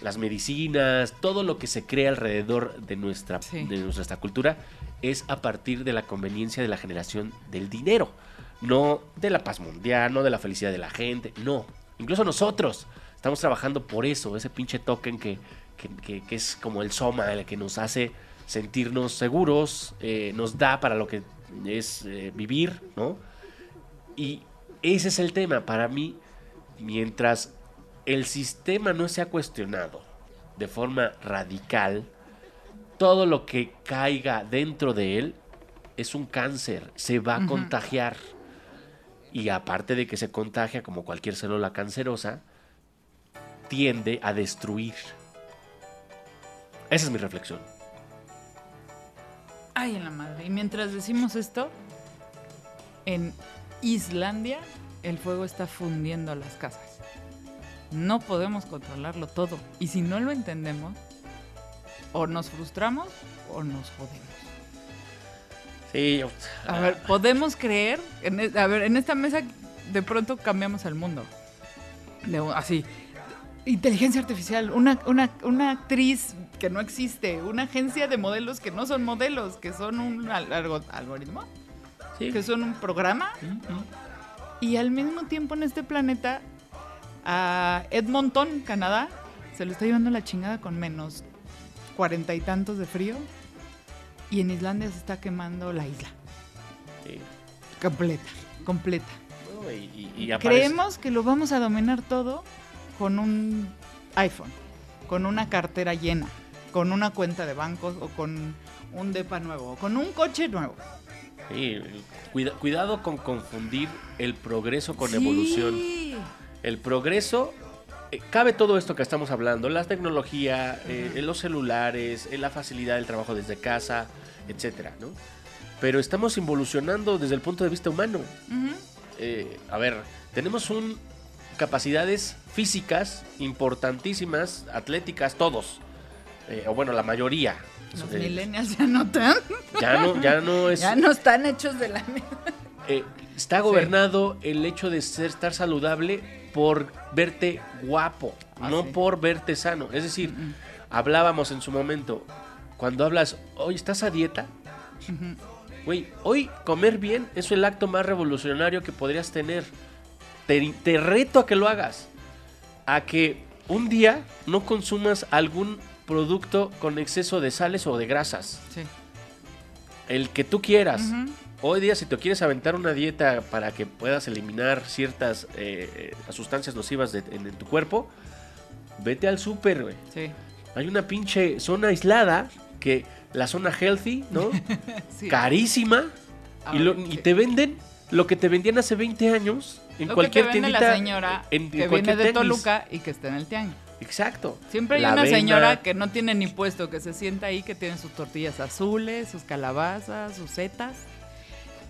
las medicinas, todo lo que se crea alrededor de nuestra, Sí. de nuestra cultura es a partir de la conveniencia de la generación del dinero. No de la paz mundial, no de la felicidad de la gente, no. Incluso nosotros estamos trabajando por eso, ese pinche token que, que, que- que es como el soma, el que nos hace sentirnos seguros, eh, nos da para lo que es eh, vivir, ¿no? Y ese es el tema. Para mí, mientras el sistema no sea cuestionado de forma radical, todo lo que caiga dentro de él es un cáncer, se va a contagiar. Y aparte de que se contagia como cualquier célula cancerosa, tiende a destruir. Esa es mi reflexión. Ay, en la madre. Y mientras decimos esto, en Islandia el fuego está fundiendo las casas. No podemos controlarlo todo. Y si no lo entendemos, o nos frustramos o nos jodemos. Sí, yo- A ver, podemos creer, en, e- a ver, en esta mesa de pronto cambiamos el mundo. De así, inteligencia artificial, una, una, una actriz que no existe, una agencia de modelos que no son modelos, que son un al- algo- algoritmo, sí. que son un programa. Y al mismo tiempo en este planeta, a Edmonton, Canadá, se lo está llevando la chingada con menos cuarenta y tantos de frío. Y en Islandia se está quemando la isla. Sí. Completa, completa. No, y- y- y aparece- Creemos que lo vamos a dominar todo con un iPhone, con una cartera llena, con una cuenta de bancos o con un depa nuevo, o con un coche nuevo. Sí, cuida- cuidado con confundir el progreso con Sí. evolución. El progreso, eh, cabe todo esto que estamos hablando, la tecnología, eh, los celulares, eh, la facilidad del trabajo desde casa, etcétera, ¿no? Pero estamos involucionando desde el punto de vista humano. Eh, a ver, tenemos un capacidades físicas importantísimas, atléticas, todos. Eh, o bueno, la mayoría. Los Eh, millennials ya no están, ya no, ya no [laughs] es. ya no están hechos de la eh, está gobernado el hecho de ser, estar saludable por verte guapo, Ah, no sí. por verte sano. Es decir, hablábamos en su momento, cuando hablas, hoy estás a dieta, güey, hoy comer bien es el acto más revolucionario que podrías tener. Te, te reto a que lo hagas, a que un día no consumas algún producto con exceso de sales o de grasas, Sí. el que tú quieras. Hoy día, si te quieres aventar una dieta para que puedas eliminar ciertas eh, eh, sustancias nocivas de- en, en tu cuerpo, vete al súper, güey. Sí. Hay una pinche zona aislada que la zona healthy, ¿no? [laughs] sí. Carísima. Y, te venden lo que te vendían hace 20 años en Lo cualquier que te vende tiendita. la señora en- en que viene de tenis. Toluca y que está en el tianguis. Exacto. Siempre hay La una avena, señora que no tiene ni puesto, que se sienta ahí, que tiene sus tortillas azules, sus calabazas, sus setas,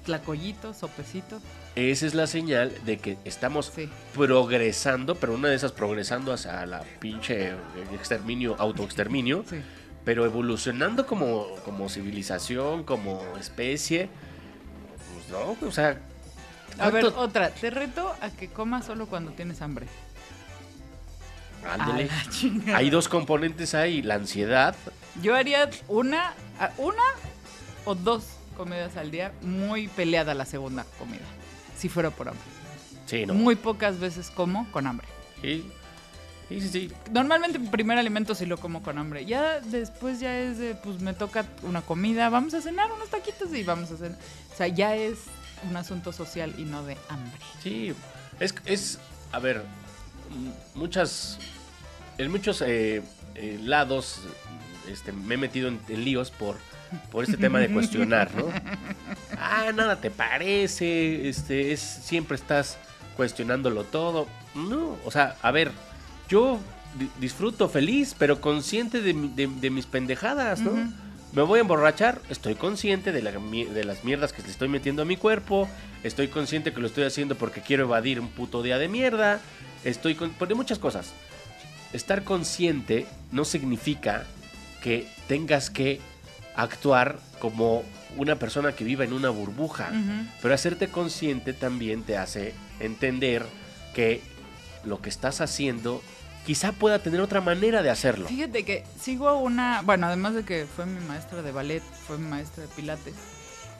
tlacoyitos, sopecitos. Esa es la señal de que estamos Sí. progresando, pero una de esas progresando hacia la pinche exterminio, autoexterminio. Sí. pero evolucionando como, como civilización, como especie, pues no, o sea, A ver, ¿Cuánto- otra. Te reto a que comas solo cuando tienes hambre. Chingada. Hay dos componentes ahí, la ansiedad. Yo haría una, una o dos comidas al día, muy peleada la segunda comida, si fuera por hambre. Sí, no. Muy pocas veces como con hambre. Sí, sí, sí. sí. Normalmente mi primer alimento sí lo como con hambre. Ya después ya es de, pues me toca una comida, vamos a cenar unos taquitos y vamos a cenar. O sea, ya es un asunto social y no de hambre. Sí, es, es a ver, muchas, en muchos eh, eh, lados este, me he metido en, en líos por, por este tema de cuestionar, ¿no? [laughs] Ah, nada te parece, este, es, siempre estás cuestionándolo todo. No, o sea, a ver, yo di- disfruto feliz, pero consciente de, mi- de- de mis pendejadas, ¿no? Me voy a emborrachar, estoy consciente de, la de las mierdas que le estoy metiendo a mi cuerpo, estoy consciente que lo estoy haciendo porque quiero evadir un puto día de mierda, estoy con por de muchas cosas. Estar consciente no significa que tengas que actuar como una persona que viva en una burbuja, pero hacerte consciente también te hace entender que lo que estás haciendo quizá pueda tener otra manera de hacerlo. Fíjate que sigo una, bueno, además de que fue mi maestra de ballet, fue mi maestra de pilates,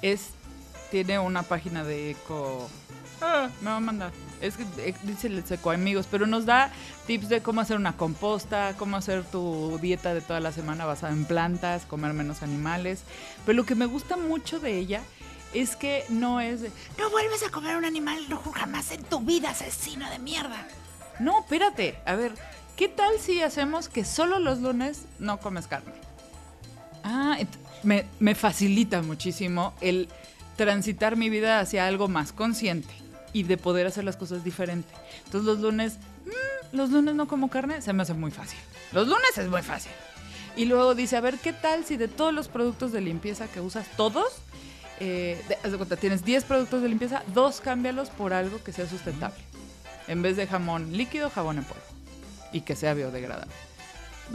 es, tiene una página de eco, ah, me va a mandar, es que eh, dice el eco amigos, pero nos da tips de cómo hacer una composta, cómo hacer tu dieta de toda la semana basada en plantas, comer menos animales, pero lo que me gusta mucho de ella es que no es de, no vuelves a comer un animal no, jamás en tu vida, asesino de mierda. No, espérate, a ver, ¿qué tal si hacemos que solo los lunes no comes carne? Ah, me, me facilita muchísimo el transitar mi vida hacia algo más consciente y de poder hacer las cosas diferente. Entonces los lunes, mm, los lunes no como carne, se me hace muy fácil. Los lunes es muy fácil. Y luego dice, a ver, ¿qué tal si de todos los productos de limpieza que usas, todos, eh, de- haz de cuenta, tienes 10 productos de limpieza, dos cámbialos por algo que sea sustentable. En vez de jamón líquido, jabón en polvo. Y que sea biodegradable.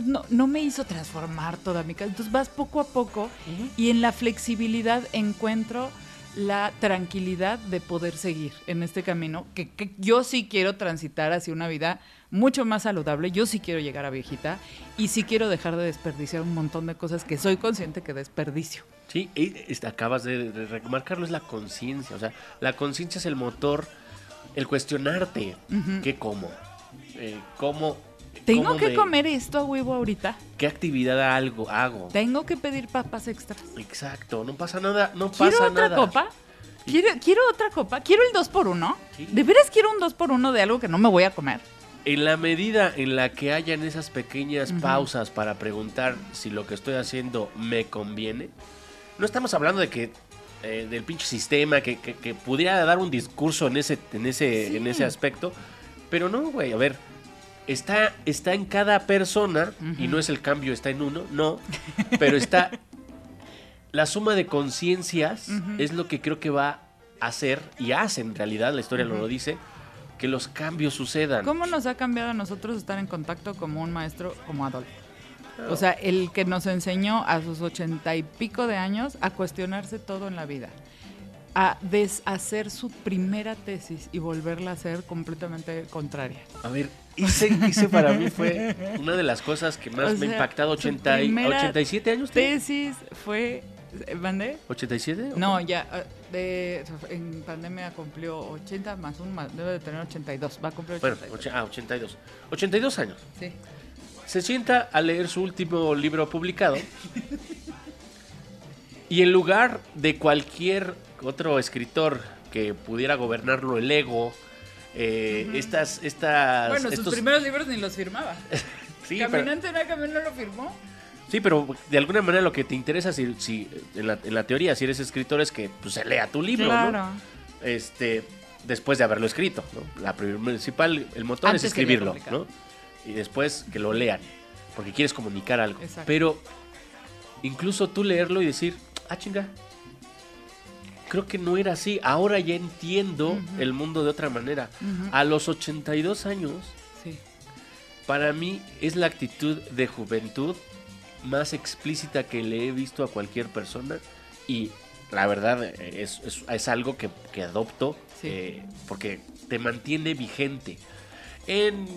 No, no me hizo transformar toda mi casa. Entonces vas poco a poco y en la flexibilidad encuentro la tranquilidad de poder seguir en este camino, que, que yo sí quiero transitar hacia una vida mucho más saludable, yo sí quiero llegar a viejita y sí quiero dejar de desperdiciar un montón de cosas que soy consciente que desperdicio. Sí, y, acabas de, de remarcarlo, es la conciencia. O sea, la conciencia es el motor, el cuestionarte qué como, eh, cómo. ¿Tengo que me- comer esto a huevo ahorita? ¿Qué actividad algo hago? ¿Tengo que pedir papas extras? Exacto, no pasa nada, no ¿Quiero pasa otra nada. copa? ¿Quiero, quiero otra copa? ¿Quiero el 2 por 1 Sí. ¿De veras quiero un 2 por 1 de algo que no me voy a comer? En la medida en la que hayan esas pequeñas pausas para preguntar si lo que estoy haciendo me conviene, no estamos hablando de que eh, del pinche sistema que, que- que pudiera dar un discurso en ese, en ese, Sí. en ese aspecto, pero no, güey, a ver, está, está en cada persona y no es el cambio, está en uno, no, pero está [laughs] la suma de conciencias es lo que creo que va a hacer y hace en realidad, la historia lo dice, que los cambios sucedan. ¿Cómo nos ha cambiado a nosotros estar en contacto como un maestro como Adolfo? O sea, el que nos enseñó a sus ochenta y pico de años a cuestionarse todo en la vida, a deshacer su primera tesis y volverla a hacer completamente contraria. A ver, ese, ese para mí fue una de las cosas que más O me ha impactado. su 80 y- primera 87 años. Tesis fue... ¿Mandé? ¿87? No, ya, eh, de, en pandemia cumplió 80 más un más, debe de tener 82, va a cumplir Bueno, 82. oche- ah, 82. 82 años. Sí. Se sienta a leer su último libro publicado. y en lugar de cualquier otro escritor que pudiera gobernarlo el ego, eh, estas, estas, Bueno, sus primeros libros ni los firmaba. [laughs] sí, pero- Caminante camión no lo firmó. Sí, pero de alguna manera lo que te interesa, si, si en, la, en la teoría, si eres escritor, es que pues, se lea tu libro, Claro. ¿no? Este, después de haberlo escrito, ¿no? La principal, el motor Antes es escribirlo. ¿no? Y después que lo lean, porque quieres comunicar algo. Exacto. Pero incluso tú leerlo y decir, ah, chinga, creo que no era así, ahora ya entiendo el mundo de otra manera. Ujú. A los 82 años, Sí. para mí es la actitud de juventud más explícita que le he visto a cualquier persona y la verdad, es, es- es algo que, que adopto Sí. eh, porque te mantiene vigente en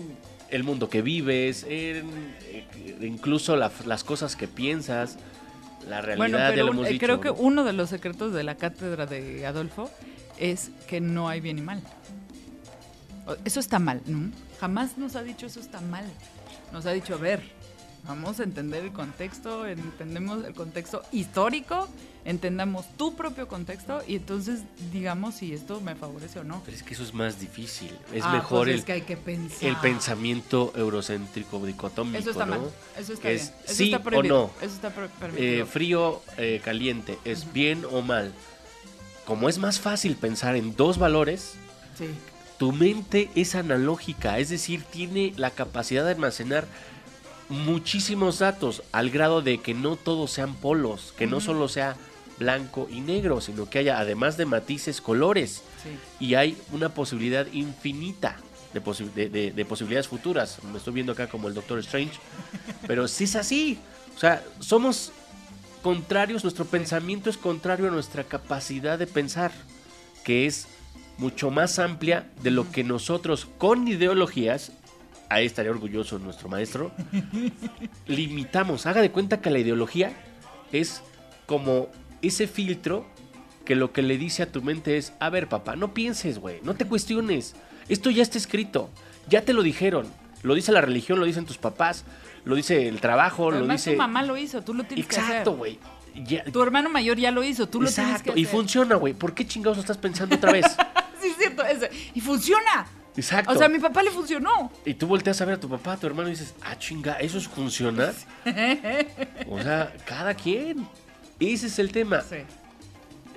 el mundo que vives, en eh, incluso la- las cosas que piensas, la realidad Bueno, ya pero lo un- hemos eh, dicho. creo que ¿no? uno de los secretos de la cátedra de Adolfo es que no hay bien y mal. Eso está mal, ¿no? Jamás nos ha dicho eso está mal. Nos ha dicho, a ver, vamos a entender el contexto, entendemos el contexto histórico, entendamos tu propio contexto y entonces digamos si esto me favorece o no. Pero es que eso es más difícil. Es Ah, mejor pues el, es que hay que pensar. el pensamiento eurocéntrico dicotómico, Eso está ¿no? mal. Eso está Que bien. es Eso sí está o no. Eso está Eh, frío, eh, caliente, ¿es bien o mal? Como es más fácil pensar en dos valores, sí. tu mente es analógica, es decir, tiene la capacidad de almacenar muchísimos datos al grado de que no todos sean polos, que no solo sea blanco y negro, sino que haya además de matices colores Sí. y hay una posibilidad infinita de, posi- de- de- de posibilidades futuras. Me estoy viendo acá como el Doctor Strange, [laughs] pero sí es así. O sea, somos contrarios, nuestro pensamiento es contrario a nuestra capacidad de pensar, que es mucho más amplia de lo que nosotros con ideologías, ahí estaría orgulloso nuestro maestro, [laughs] limitamos. Haga de cuenta que la ideología es como ese filtro que lo que le dice a tu mente es, a ver papá, no pienses, güey, no te cuestiones, esto ya está escrito, ya te lo dijeron, lo dice la religión, lo dicen tus papás, lo dice el trabajo, lo dice... tu mamá lo hizo, tú lo tienes que Exacto, güey. Ya- Tu hermano mayor ya lo hizo, tú lo tienes y funciona, güey. ¿Por qué chingados estás pensando otra vez? [laughs] Sí, es cierto. Y funciona. Exacto. O sea, a mi papá le funcionó. Y tú volteas a ver a tu papá, a tu hermano y dices, ah, chinga, ¿eso es funcionar? o sea, cada quien. Ese es el tema. Sí.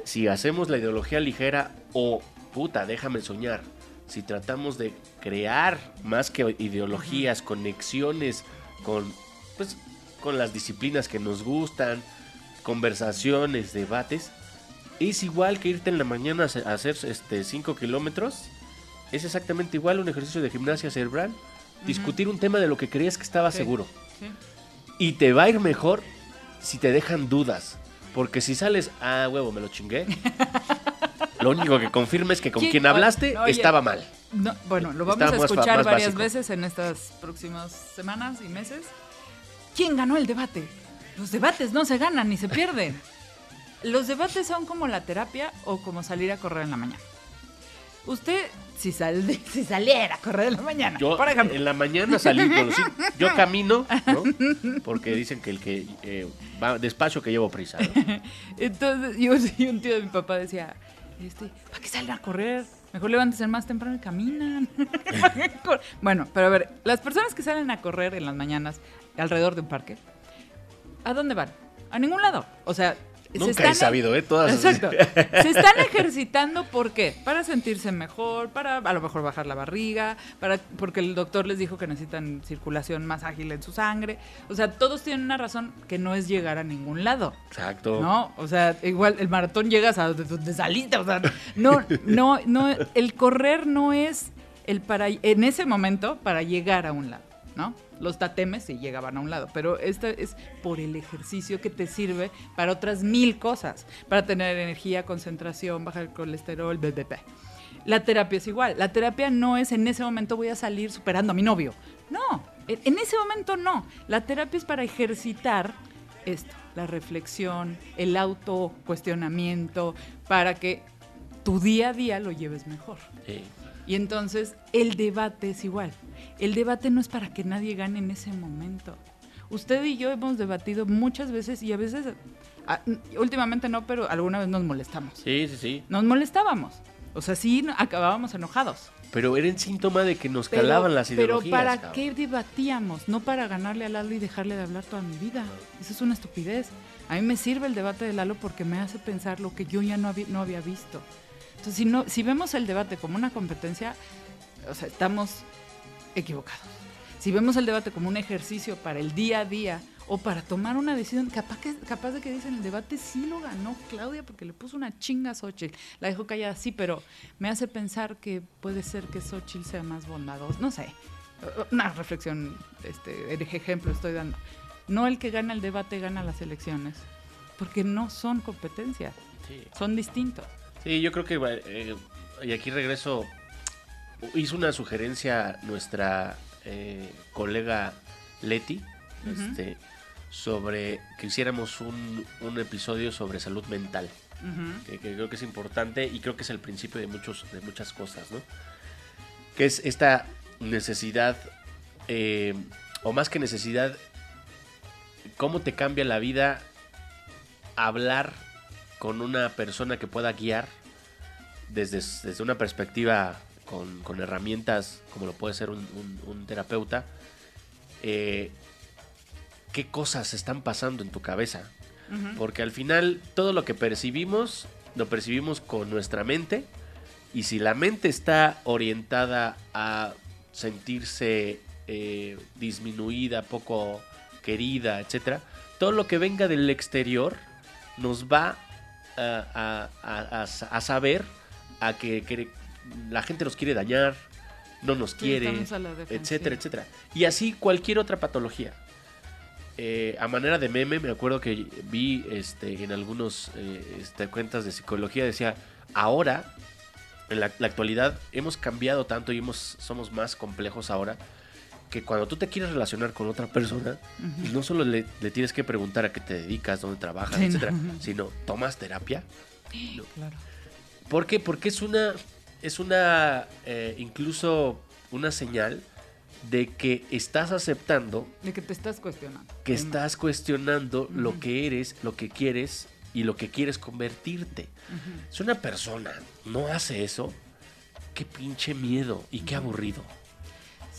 Si hacemos la ideología ligera o, puta, déjame soñar. Si tratamos de crear más que ideologías, conexiones con, pues, con las disciplinas que nos gustan, conversaciones, debates, es igual que irte en la mañana a hacer- a hacer este 5 kilómetros. Es exactamente igual un ejercicio de gimnasia cerebral. Discutir un tema de lo que creías que estaba Sí. seguro. Sí. Y te va a ir mejor si te dejan dudas. Porque si sales, ah, huevo, me lo chingué. [laughs] lo único que confirma es que con ¿Quién- quien hablaste oye, estaba mal. No, bueno, lo vamos Está a más escuchar más varias básico. veces en estas próximas semanas y meses. ¿Quién ganó el debate? Los debates no se ganan ni se pierden. [laughs] Los debates son como la terapia o como salir a correr en la mañana. Usted, si, sal, [laughs] si saliera a correr en la mañana, Yo por ejemplo, en la mañana salí, [laughs] bueno, sí, yo camino, ¿no? Porque dicen que el que eh, va despacio que llevo prisa. ¿no? Entonces, yo [laughs] un tío de mi papá decía, este, ¿para qué salen a correr? Mejor levántense más temprano y caminan. bueno, pero a ver, las personas que salen a correr en las mañanas alrededor de un parque, ¿a dónde van? A ningún lado. O sea, se Nunca he sabido, ¿eh? Todas Exacto. [laughs] Se están ejercitando, ¿por qué? Para sentirse mejor, para a lo mejor bajar la barriga, para porque el doctor les dijo que necesitan circulación más ágil en su sangre. O sea, todos tienen una razón que no es llegar a ningún lado. Exacto. ¿No? O sea, igual el maratón llegas a donde, donde saliste, o sea, no, no, no, el correr no es el para, en ese momento, para llegar a un lado, ¿no? Los tatemes sí llegaban a un lado, pero este es por el ejercicio que te sirve para otras mil cosas, para tener energía, concentración, bajar el colesterol, bla, La terapia es igual. La terapia no es en ese momento voy a salir superando a mi novio. No, en en ese momento no. La terapia es para ejercitar esto, la reflexión, el autocuestionamiento, para que tu día a día lo lleves mejor. Sí. Y entonces el debate es igual. El debate no es para que nadie gane en ese momento. Usted y yo hemos debatido muchas veces y a veces, últimamente no, pero alguna vez nos molestamos. sí, sí, sí. Nos molestábamos. O sea, sí acabábamos enojados. Pero era el síntoma de que nos Pero, calaban las pero ideologías. ¿para cabrón. qué debatíamos? No para ganarle a Lalo y dejarle de hablar toda mi vida. Eso es una estupidez. A mí me sirve el debate de Lalo porque me hace pensar lo que yo ya no había, no había visto. Entonces, si, no, si vemos el debate como una competencia, o sea, estamos equivocados. Si vemos el debate como un ejercicio para el día a día o para tomar una decisión, capaz, que, capaz de que dicen el debate sí lo ganó Claudia porque le puso una chinga a Xochitl. La dejó callada, sí, pero me hace pensar que puede ser que Xochitl sea más bondadosa. No sé, una reflexión, este, ejemplo estoy dando. No el que gana el debate gana las elecciones, porque no son competencia. Sí. Son distintos. Sí, yo creo que, eh, y aquí regreso, hizo una sugerencia nuestra eh, colega Leti, este, sobre que hiciéramos un, un episodio sobre salud mental, que creo que es importante y creo que es el principio de, muchos, de muchas cosas, ¿no? Que es esta necesidad, eh, o más que necesidad, cómo te cambia la vida hablar con una persona que pueda guiar desde, desde una perspectiva con, con herramientas como lo puede ser un, un- un terapeuta, eh, qué cosas están pasando en tu cabeza. Porque al final todo lo que percibimos lo percibimos con nuestra mente y si la mente está orientada a sentirse eh, disminuida, poco querida, etcétera, todo lo que venga del exterior nos va a, a- a- a- a saber a que, que la gente nos quiere dañar, no nos Sí, quiere, etcétera, etcétera. Y así cualquier otra patología. Eh, a manera de meme, me acuerdo que vi este, en algunos eh, este, cuentas de psicología, decía, ahora, en la, la actualidad, hemos cambiado tanto y hemos, somos más complejos ahora, que cuando tú te quieres relacionar con otra persona, no solo le, le tienes que preguntar a qué te dedicas, dónde trabajas, Sí, etcétera, no. sino tomas terapia. [gasps] Claro. ¿Por qué? Porque es una, es una, eh, incluso una señal de que estás aceptando De que te estás cuestionando. que estás cuestionando lo que eres, lo que quieres y lo que quieres convertirte. Si una persona no hace eso, qué pinche miedo y qué aburrido.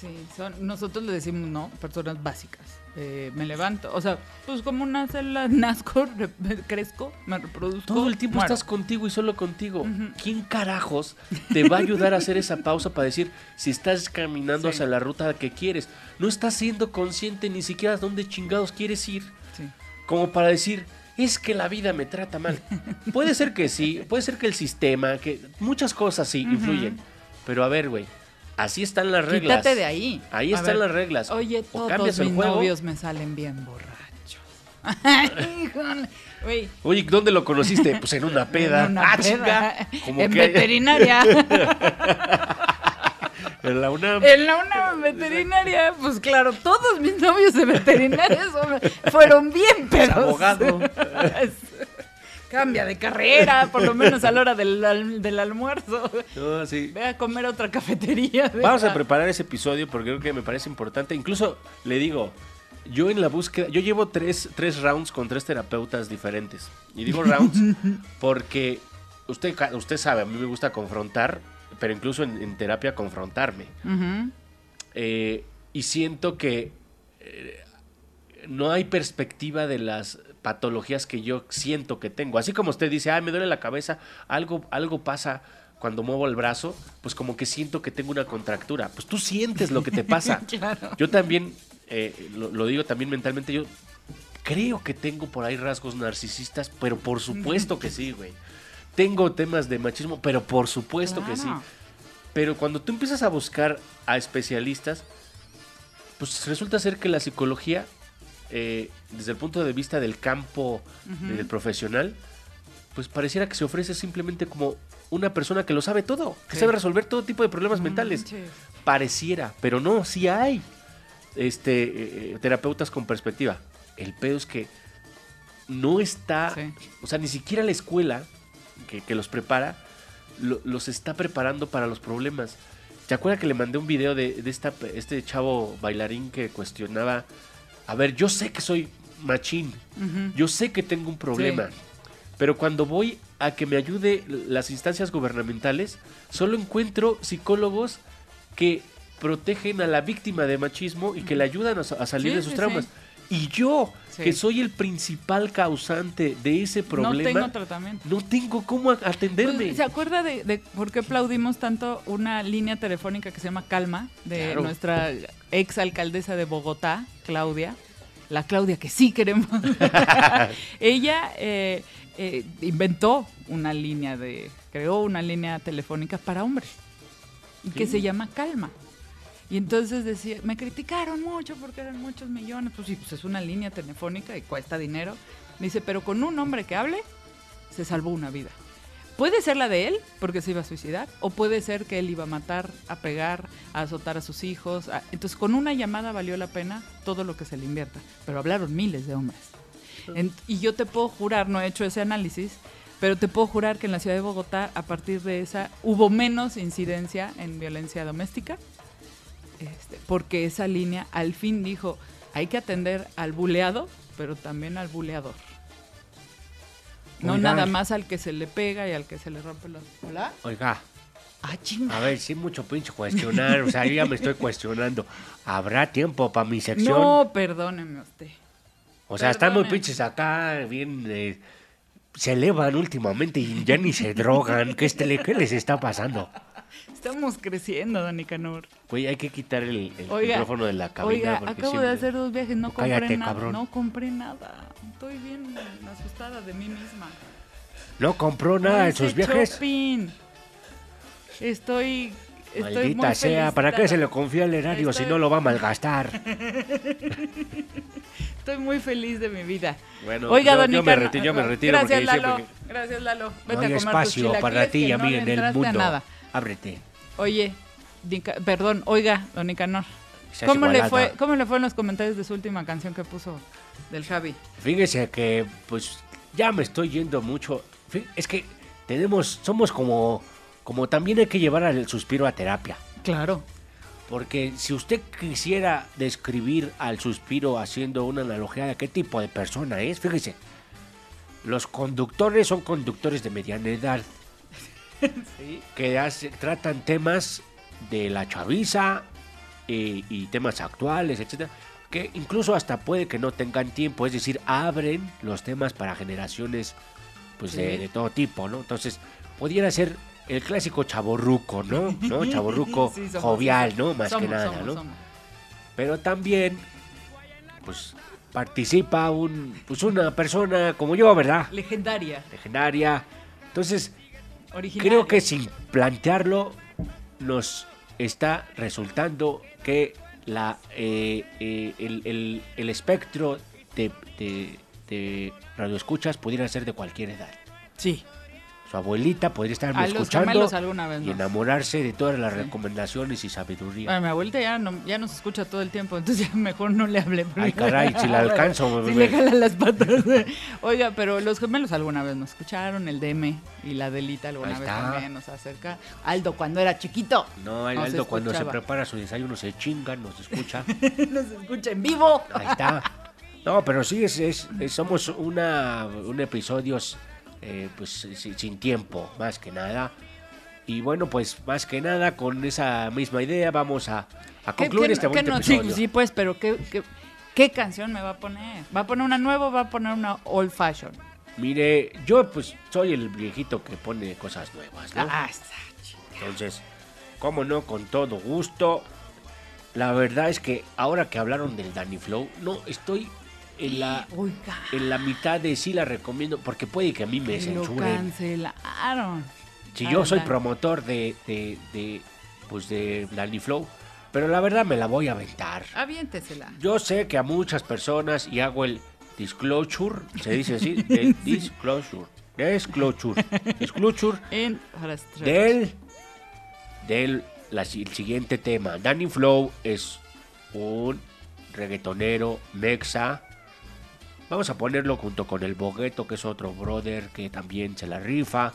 Sí, son, nosotros le decimos, no, personas básicas. Eh, me levanto, o sea, pues como una célula nazco, re- crezco, me reproduzco. Todo el tiempo muero. estás contigo y solo contigo. ¿Quién carajos te va a ayudar a hacer esa pausa para decir si estás caminando Sí. hacia la ruta que quieres? No estás siendo consciente ni siquiera dónde chingados quieres ir. Sí. como para decir, es que la vida me trata mal. Puede ser que sí, puede ser que el sistema, que muchas cosas sí influyen. Pero a ver, güey, así están las reglas. Quítate de ahí. Ahí A están las reglas. Oye, O todos mis juego. novios me salen bien borrachos. [laughs] Güey, Oye, ¿dónde lo conociste? Pues en una [laughs] peda. en una ah, peda. Como en que veterinaria. [laughs] en la UNAM. en la una veterinaria, pues claro, todos mis novios de veterinaria son- fueron bien pedos. abogado. Cambia de carrera, por lo menos a la hora del, del almuerzo. No, sí. Ve a comer a otra cafetería. Vamos a preparar ese episodio porque creo que me parece importante. Incluso le digo, yo en la búsqueda, yo llevo tres, tres rounds con tres terapeutas diferentes. Y digo rounds [laughs] porque usted, usted sabe, a mí me gusta confrontar, pero incluso en, en terapia confrontarme. Eh, y siento que eh, no hay perspectiva de las patologías que yo siento que tengo. Así como usted dice, ay, me duele la cabeza, algo, algo pasa cuando muevo el brazo, pues como que siento que tengo una contractura. Pues tú sientes lo que te pasa. [laughs] Claro. Yo también, eh, lo, lo digo también mentalmente, yo creo que tengo por ahí rasgos narcisistas, pero por supuesto que sí, güey. Tengo temas de machismo, pero por supuesto que sí. Pero cuando tú empiezas a buscar a especialistas, pues resulta ser que la psicología, eh, desde el punto de vista del campo eh, del profesional, pues pareciera que se ofrece simplemente como una persona que lo sabe todo, que Sí. sabe resolver todo tipo de problemas No mentales. Pareciera, pero no, sí hay este, eh, eh, terapeutas con perspectiva. El pedo es que no está, Sí. o sea, ni siquiera la escuela que, que los prepara lo- los está preparando para los problemas. ¿Te acuerdas que le mandé un video de, de esta, este chavo bailarín que cuestionaba, a ver, yo sé que soy machín, yo sé que tengo un problema, pero cuando voy a que me ayude las instancias gubernamentales, solo encuentro psicólogos que protegen a la víctima de machismo y que le ayudan a, sa- a salir Sí, de sus traumas. sí. Y yo, Sí. que soy el principal causante de ese problema, No tengo tratamiento. no tengo cómo atenderme. Pues, ¿Se acuerda de, de por qué aplaudimos tanto una línea telefónica que se llama Calma de Claro. nuestra ex alcaldesa de Bogotá, Claudia? La Claudia que sí queremos. [laughs] Ella eh, eh, inventó una línea de, creó una línea telefónica para hombres que Sí. se llama Calma. Y entonces decía, me criticaron mucho porque eran muchos millones. Pues sí, pues es una línea telefónica y cuesta dinero. Dice, pero con un hombre que hable, se salvó una vida. Puede ser la de él, porque se iba a suicidar, o puede ser que él iba a matar, a pegar, a azotar a sus hijos. a- Entonces, con una llamada valió la pena todo lo que se le invierta. Pero hablaron miles de hombres. En- y yo te puedo jurar, no he hecho ese análisis, pero te puedo jurar que en la ciudad de Bogotá, a partir de esa, hubo menos incidencia en violencia doméstica, este, porque esa línea al fin dijo, hay que atender al buleado, pero también al buleador. No nada más al que se le pega y al que se le rompe los... ¿Hola? Oiga, Ah, a ver, sí, mucho pinche cuestionar. O sea, yo ya me estoy cuestionando. ¿Habrá tiempo para mi sección? No, perdóneme usted. o sea, están muy pinches acá, bien. eh, se elevan últimamente y ya ni se drogan. ¿Qué, este- ¿Qué les está pasando? Estamos creciendo, Don Nicanor. Güey, hay que quitar el, el Oiga, micrófono de la cabina. Oiga, porque acabo siempre- de hacer dos viajes, no compré Cállate, nada. cabrón. No compré nada. Estoy bien asustada de mí misma. No compró No nada en hice sus viajes. shopping. Estoy. Estoy Maldita muy sea, ¿para qué se le confía el erario si Estoy- no lo va a [laughs] malgastar? Estoy muy feliz de mi vida. Bueno, Oiga, yo- don yo me retiro- yo me retiro Gracias, porque Lalo. siempre Gracias, Lalo. Vete No a hay comer tus espacio para ti y a no mí en el a mundo. Ábrete. Oye, perdón, oiga, don Nicanor. ¿Cómo le, fue, ¿Cómo le fue en los comentarios de su última canción que puso del Javi? Fíjese que, pues, ya me estoy yendo mucho. Es que tenemos, somos como, como también hay que llevar al suspiro a terapia. Claro. Porque si usted quisiera describir al suspiro haciendo una analogía de qué tipo de persona es, fíjese, los conductores son conductores de mediana edad [laughs] que hace- tratan temas de la chaviza eh, y temas actuales, etcétera, que incluso hasta puede que no tengan tiempo, es decir, abren los temas para generaciones pues de, Sí. de todo tipo, ¿no? Entonces, pudiera ser el clásico chaborruco, ¿no? ¿No? [laughs] Chaborruco Sí, somos, jovial, ¿no? Más que nada, somos, ¿no? Pero también, pues, participa un, pues una persona como yo, ¿verdad? Legendaria, Legendaria. Entonces, original. creo que sin plantearlo, nos está resultando que la, eh, eh, el, el- el espectro de, de, de radioescuchas pudiera ser de cualquier edad. Sí. Su abuelita podría estarme A escuchando alguna vez y enamorarse de todas las recomendaciones y sabiduría. Bueno, mi abuelita ya, no, ya nos escucha todo el tiempo, entonces ya mejor no le hablé. Ay, caray, si la [laughs] alcanzo, Si me- le jalan las patas. Oiga, pero los gemelos alguna vez nos escucharon, el DM y la Delita alguna vez también nos acerca. Aldo cuando era chiquito. No, el Aldo cuando se prepara su desayuno se chinga, nos escucha. [laughs] nos escucha en vivo. Ahí está. No, pero sí, es, es- es- somos una, un episodios eh, pues si- sin tiempo, más que nada. Y bueno, pues más que nada, con esa misma idea, vamos a, a ¿Qué- concluir qué- este bonito no? Sí, episodio. sí, pues, pero ¿qué, qué, qué canción me va a poner? ¿Va a poner una nueva o va a poner una old fashion? Mire, yo pues soy el viejito que pone cosas nuevas, ¿no? Ah, está chido. Entonces, cómo no, con todo gusto. La verdad es que ahora que hablaron del Danny Flow, no, estoy en la, Oiga, en la mitad de sí la recomiendo, porque puede que a mí me que lo censuren. cancelaron. Si yo soy promotor de, de, de, pues de Danny Flow, pero la verdad me la voy a aventar. Aviéntesela. Yo sé que a muchas personas, y hago el disclosure, se dice así, [laughs] el disclosure, disclosure, disclosure En del, del la el siguiente tema. Danny Flow es un reggaetonero mexa. Vamos a ponerlo junto con el Bogueto, que es otro brother que también se la rifa.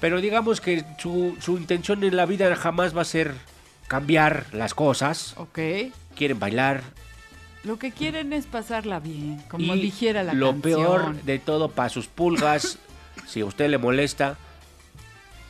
Pero digamos que su, su intención en la vida jamás va a ser cambiar las cosas. Ok. Quieren bailar. Lo que quieren es pasarla bien, como y dijera la lo canción. peor de todo para sus pulgas, [laughs] si a usted le molesta,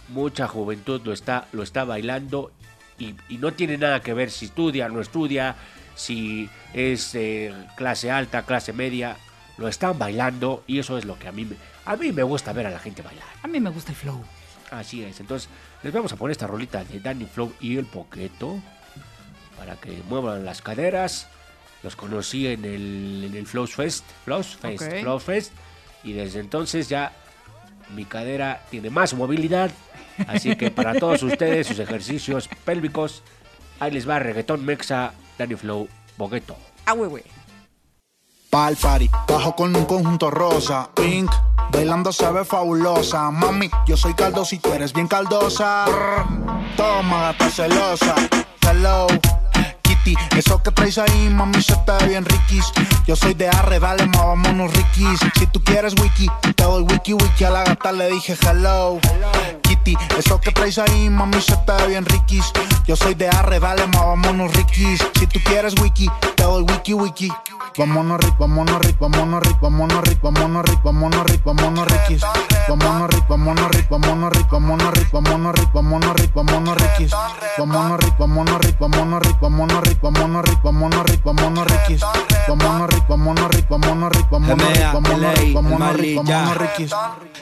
mucha juventud lo está, lo está bailando y, y no tiene nada que ver si estudia o no estudia, si es eh, clase alta, clase media, lo están bailando y eso es lo que a mí me, a mí me gusta ver a la gente bailar. A mí me gusta el flow. Así es, entonces les vamos a poner esta rolita de Danny Flow y el Poqueto para que muevan las caderas. Los conocí en el, en el Flow Fest, Flow Fest. Flow Fest, y desde entonces ya mi cadera tiene más movilidad. Así que para todos ustedes, sus ejercicios pélvicos, ahí les va reggaetón mexa, Danny Flow, Poqueto. Ah, güey, güey. Pal party, bajo con un conjunto rosa, pink. Bailando se ve fabulosa. Mami, yo soy caldo si tú eres bien caldosa. toma, gata celosa. Hello. Kitty, eso que traes ahí, mami, se te ve bien riquis. Yo soy de arre, dale, ma, vámonos riquis. Si tú quieres wiki, te doy wiki wiki. A la gata le dije hello. Kitty, eso que traes ahí, mami, se te bien riquis. Yo soy de arre, dale, ma, vámonos riquis. Si tú quieres wiki, te doy wiki wiki. Vámonos ric, vámonos ric, vámonos ric, vámonos ric, vámonos ric, vámonos ric, vámonos riquis. Vámonos ric, vámonos ric, vámonos ric, vámonos ric, vámonos ric, vámonos ric, vámonos riquis. Vámonos ric, vámonos ric, vámonos ric, vámonos ric, vámonos ric, vámonos ric, vámonos riquis. Vámonos ric, vámonos ric, vámonos ric, vámonos ric, vámonos ric, vámonos ric, vámonos riquis.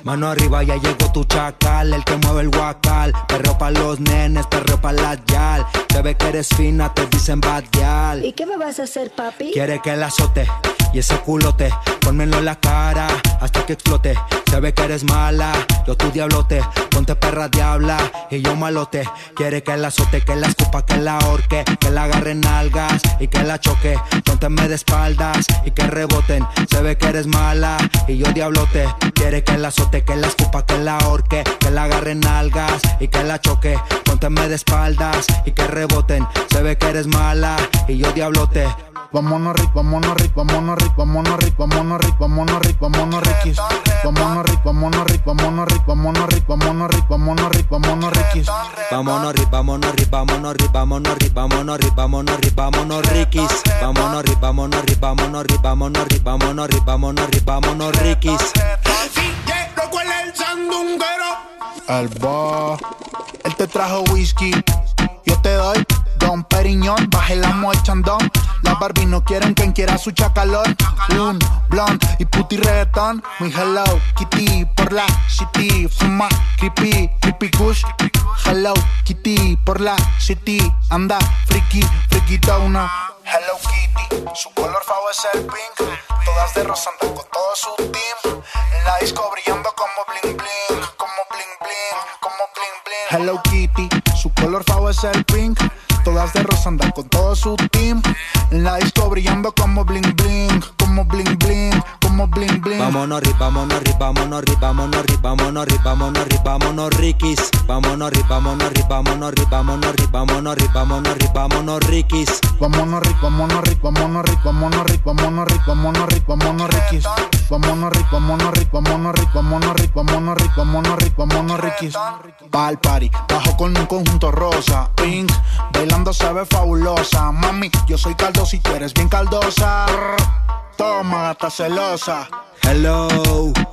Mano arriba, ya llegó tu chacal, el que mueve el guacal. Perro pa' los nenes, perro pa' la yal. Se ve que eres fina, te dicen bad gal. ¿Y qué me vas a hacer, papi? Quiere que la azote y ese culote, pónmelo en la cara hasta que explote. Se ve que eres mala, yo tu diablote, ponte perra diabla y yo malote. Quiere que la azote, que la escupa, que la ahorque, que la agarre nalgas y que la choque. Pónteme de espaldas y que reboten. Se ve que eres mala y yo diablote. Quiere que la azote, que la escupa, que la ahorque, que la agarre nalgas y que la choque. Pónteme de espaldas y que reboten. Se ve que eres mala y yo diablote. Vámonos ric, vámonos ric, vámonos ric, vámonos ric, vámonos ric, vámonos ric, vámonos riquis. Vámonos ric, vámonos ric, vámonos ric, vámonos ric, vámonos ric, vámonos ric, vámonos riquis. Vámonos ric, vámonos ric, vámonos ric, vámonos ric, vámonos ric, vámonos ric, vámonos riquis. Vámonos ric, vámonos ric, vámonos ric, vámonos ric, vámonos ric, vámonos ric, vámonos riquis. el sandunguero. Alba, él te trajo whisky, yo te doy Don Periñón, bajemos el chandón. Las Barbie no quieren quien quiera su chacalón. Un blond y puti reggaetón. Mi hello, Kitty por la city. Fuma, creepy, creepy kush. Hello, Kitty por la city. Anda, friki, friki una. Hello Kitty, su color favorito es el pink. Todas de rosa con todo su team. En la disco brillando como bling bling, como bling bling, como bling bling. Hello Kitty, su color favorito es el pink. Todas de rosa andan con todo su team. La disco brillando como bling bling, como bling bling, como bling bling. Vámonos rip, vámonos rip, vámonos rip, vámonos rip, vámonos rip, vámonos rip, vámonos riquis. Vámonos rip, vámonos rip, vámonos rip, vámonos rip, vámonos rip, vámonos rip, vámonos riquis. Vámonos rip, vámonos rip, vámonos rip, vámonos rip, vámonos rip, vámonos rip, vámonos riquis. Vámonos rip, vámonos rip, vámonos rip, vámonos rip, vámonos rip, vámonos rip, vámonos riquis. Pal party, bajo con un conjunto rosa, pink, bailando se ve fabulosa. Mami, yo soy caldo si tú eres bien caldosa. Toma, gata celosa. Hello,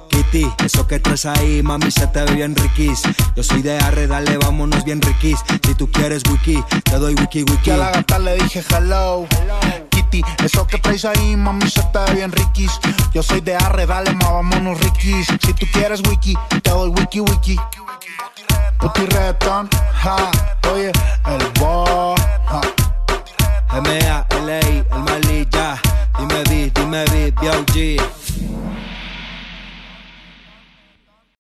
Kitty, eso que traes ahí, mami, se te ve bien riquis. Yo soy de arre, dale, vámonos bien riquis. Si tú quieres wiki, te doy wiki wiki. Y a la gata le dije hello. Kitty, eso que traes ahí, mami, se te ve bien riquis. Yo soy de arre, dale, ma, vámonos riquis. Si tú quieres wiki, te doy wiki wiki. Puti reggaeton, ja, oye, el bo, ja. M.A.L.A. el Mali, ya. Dime, di, dime, di, B.O.G.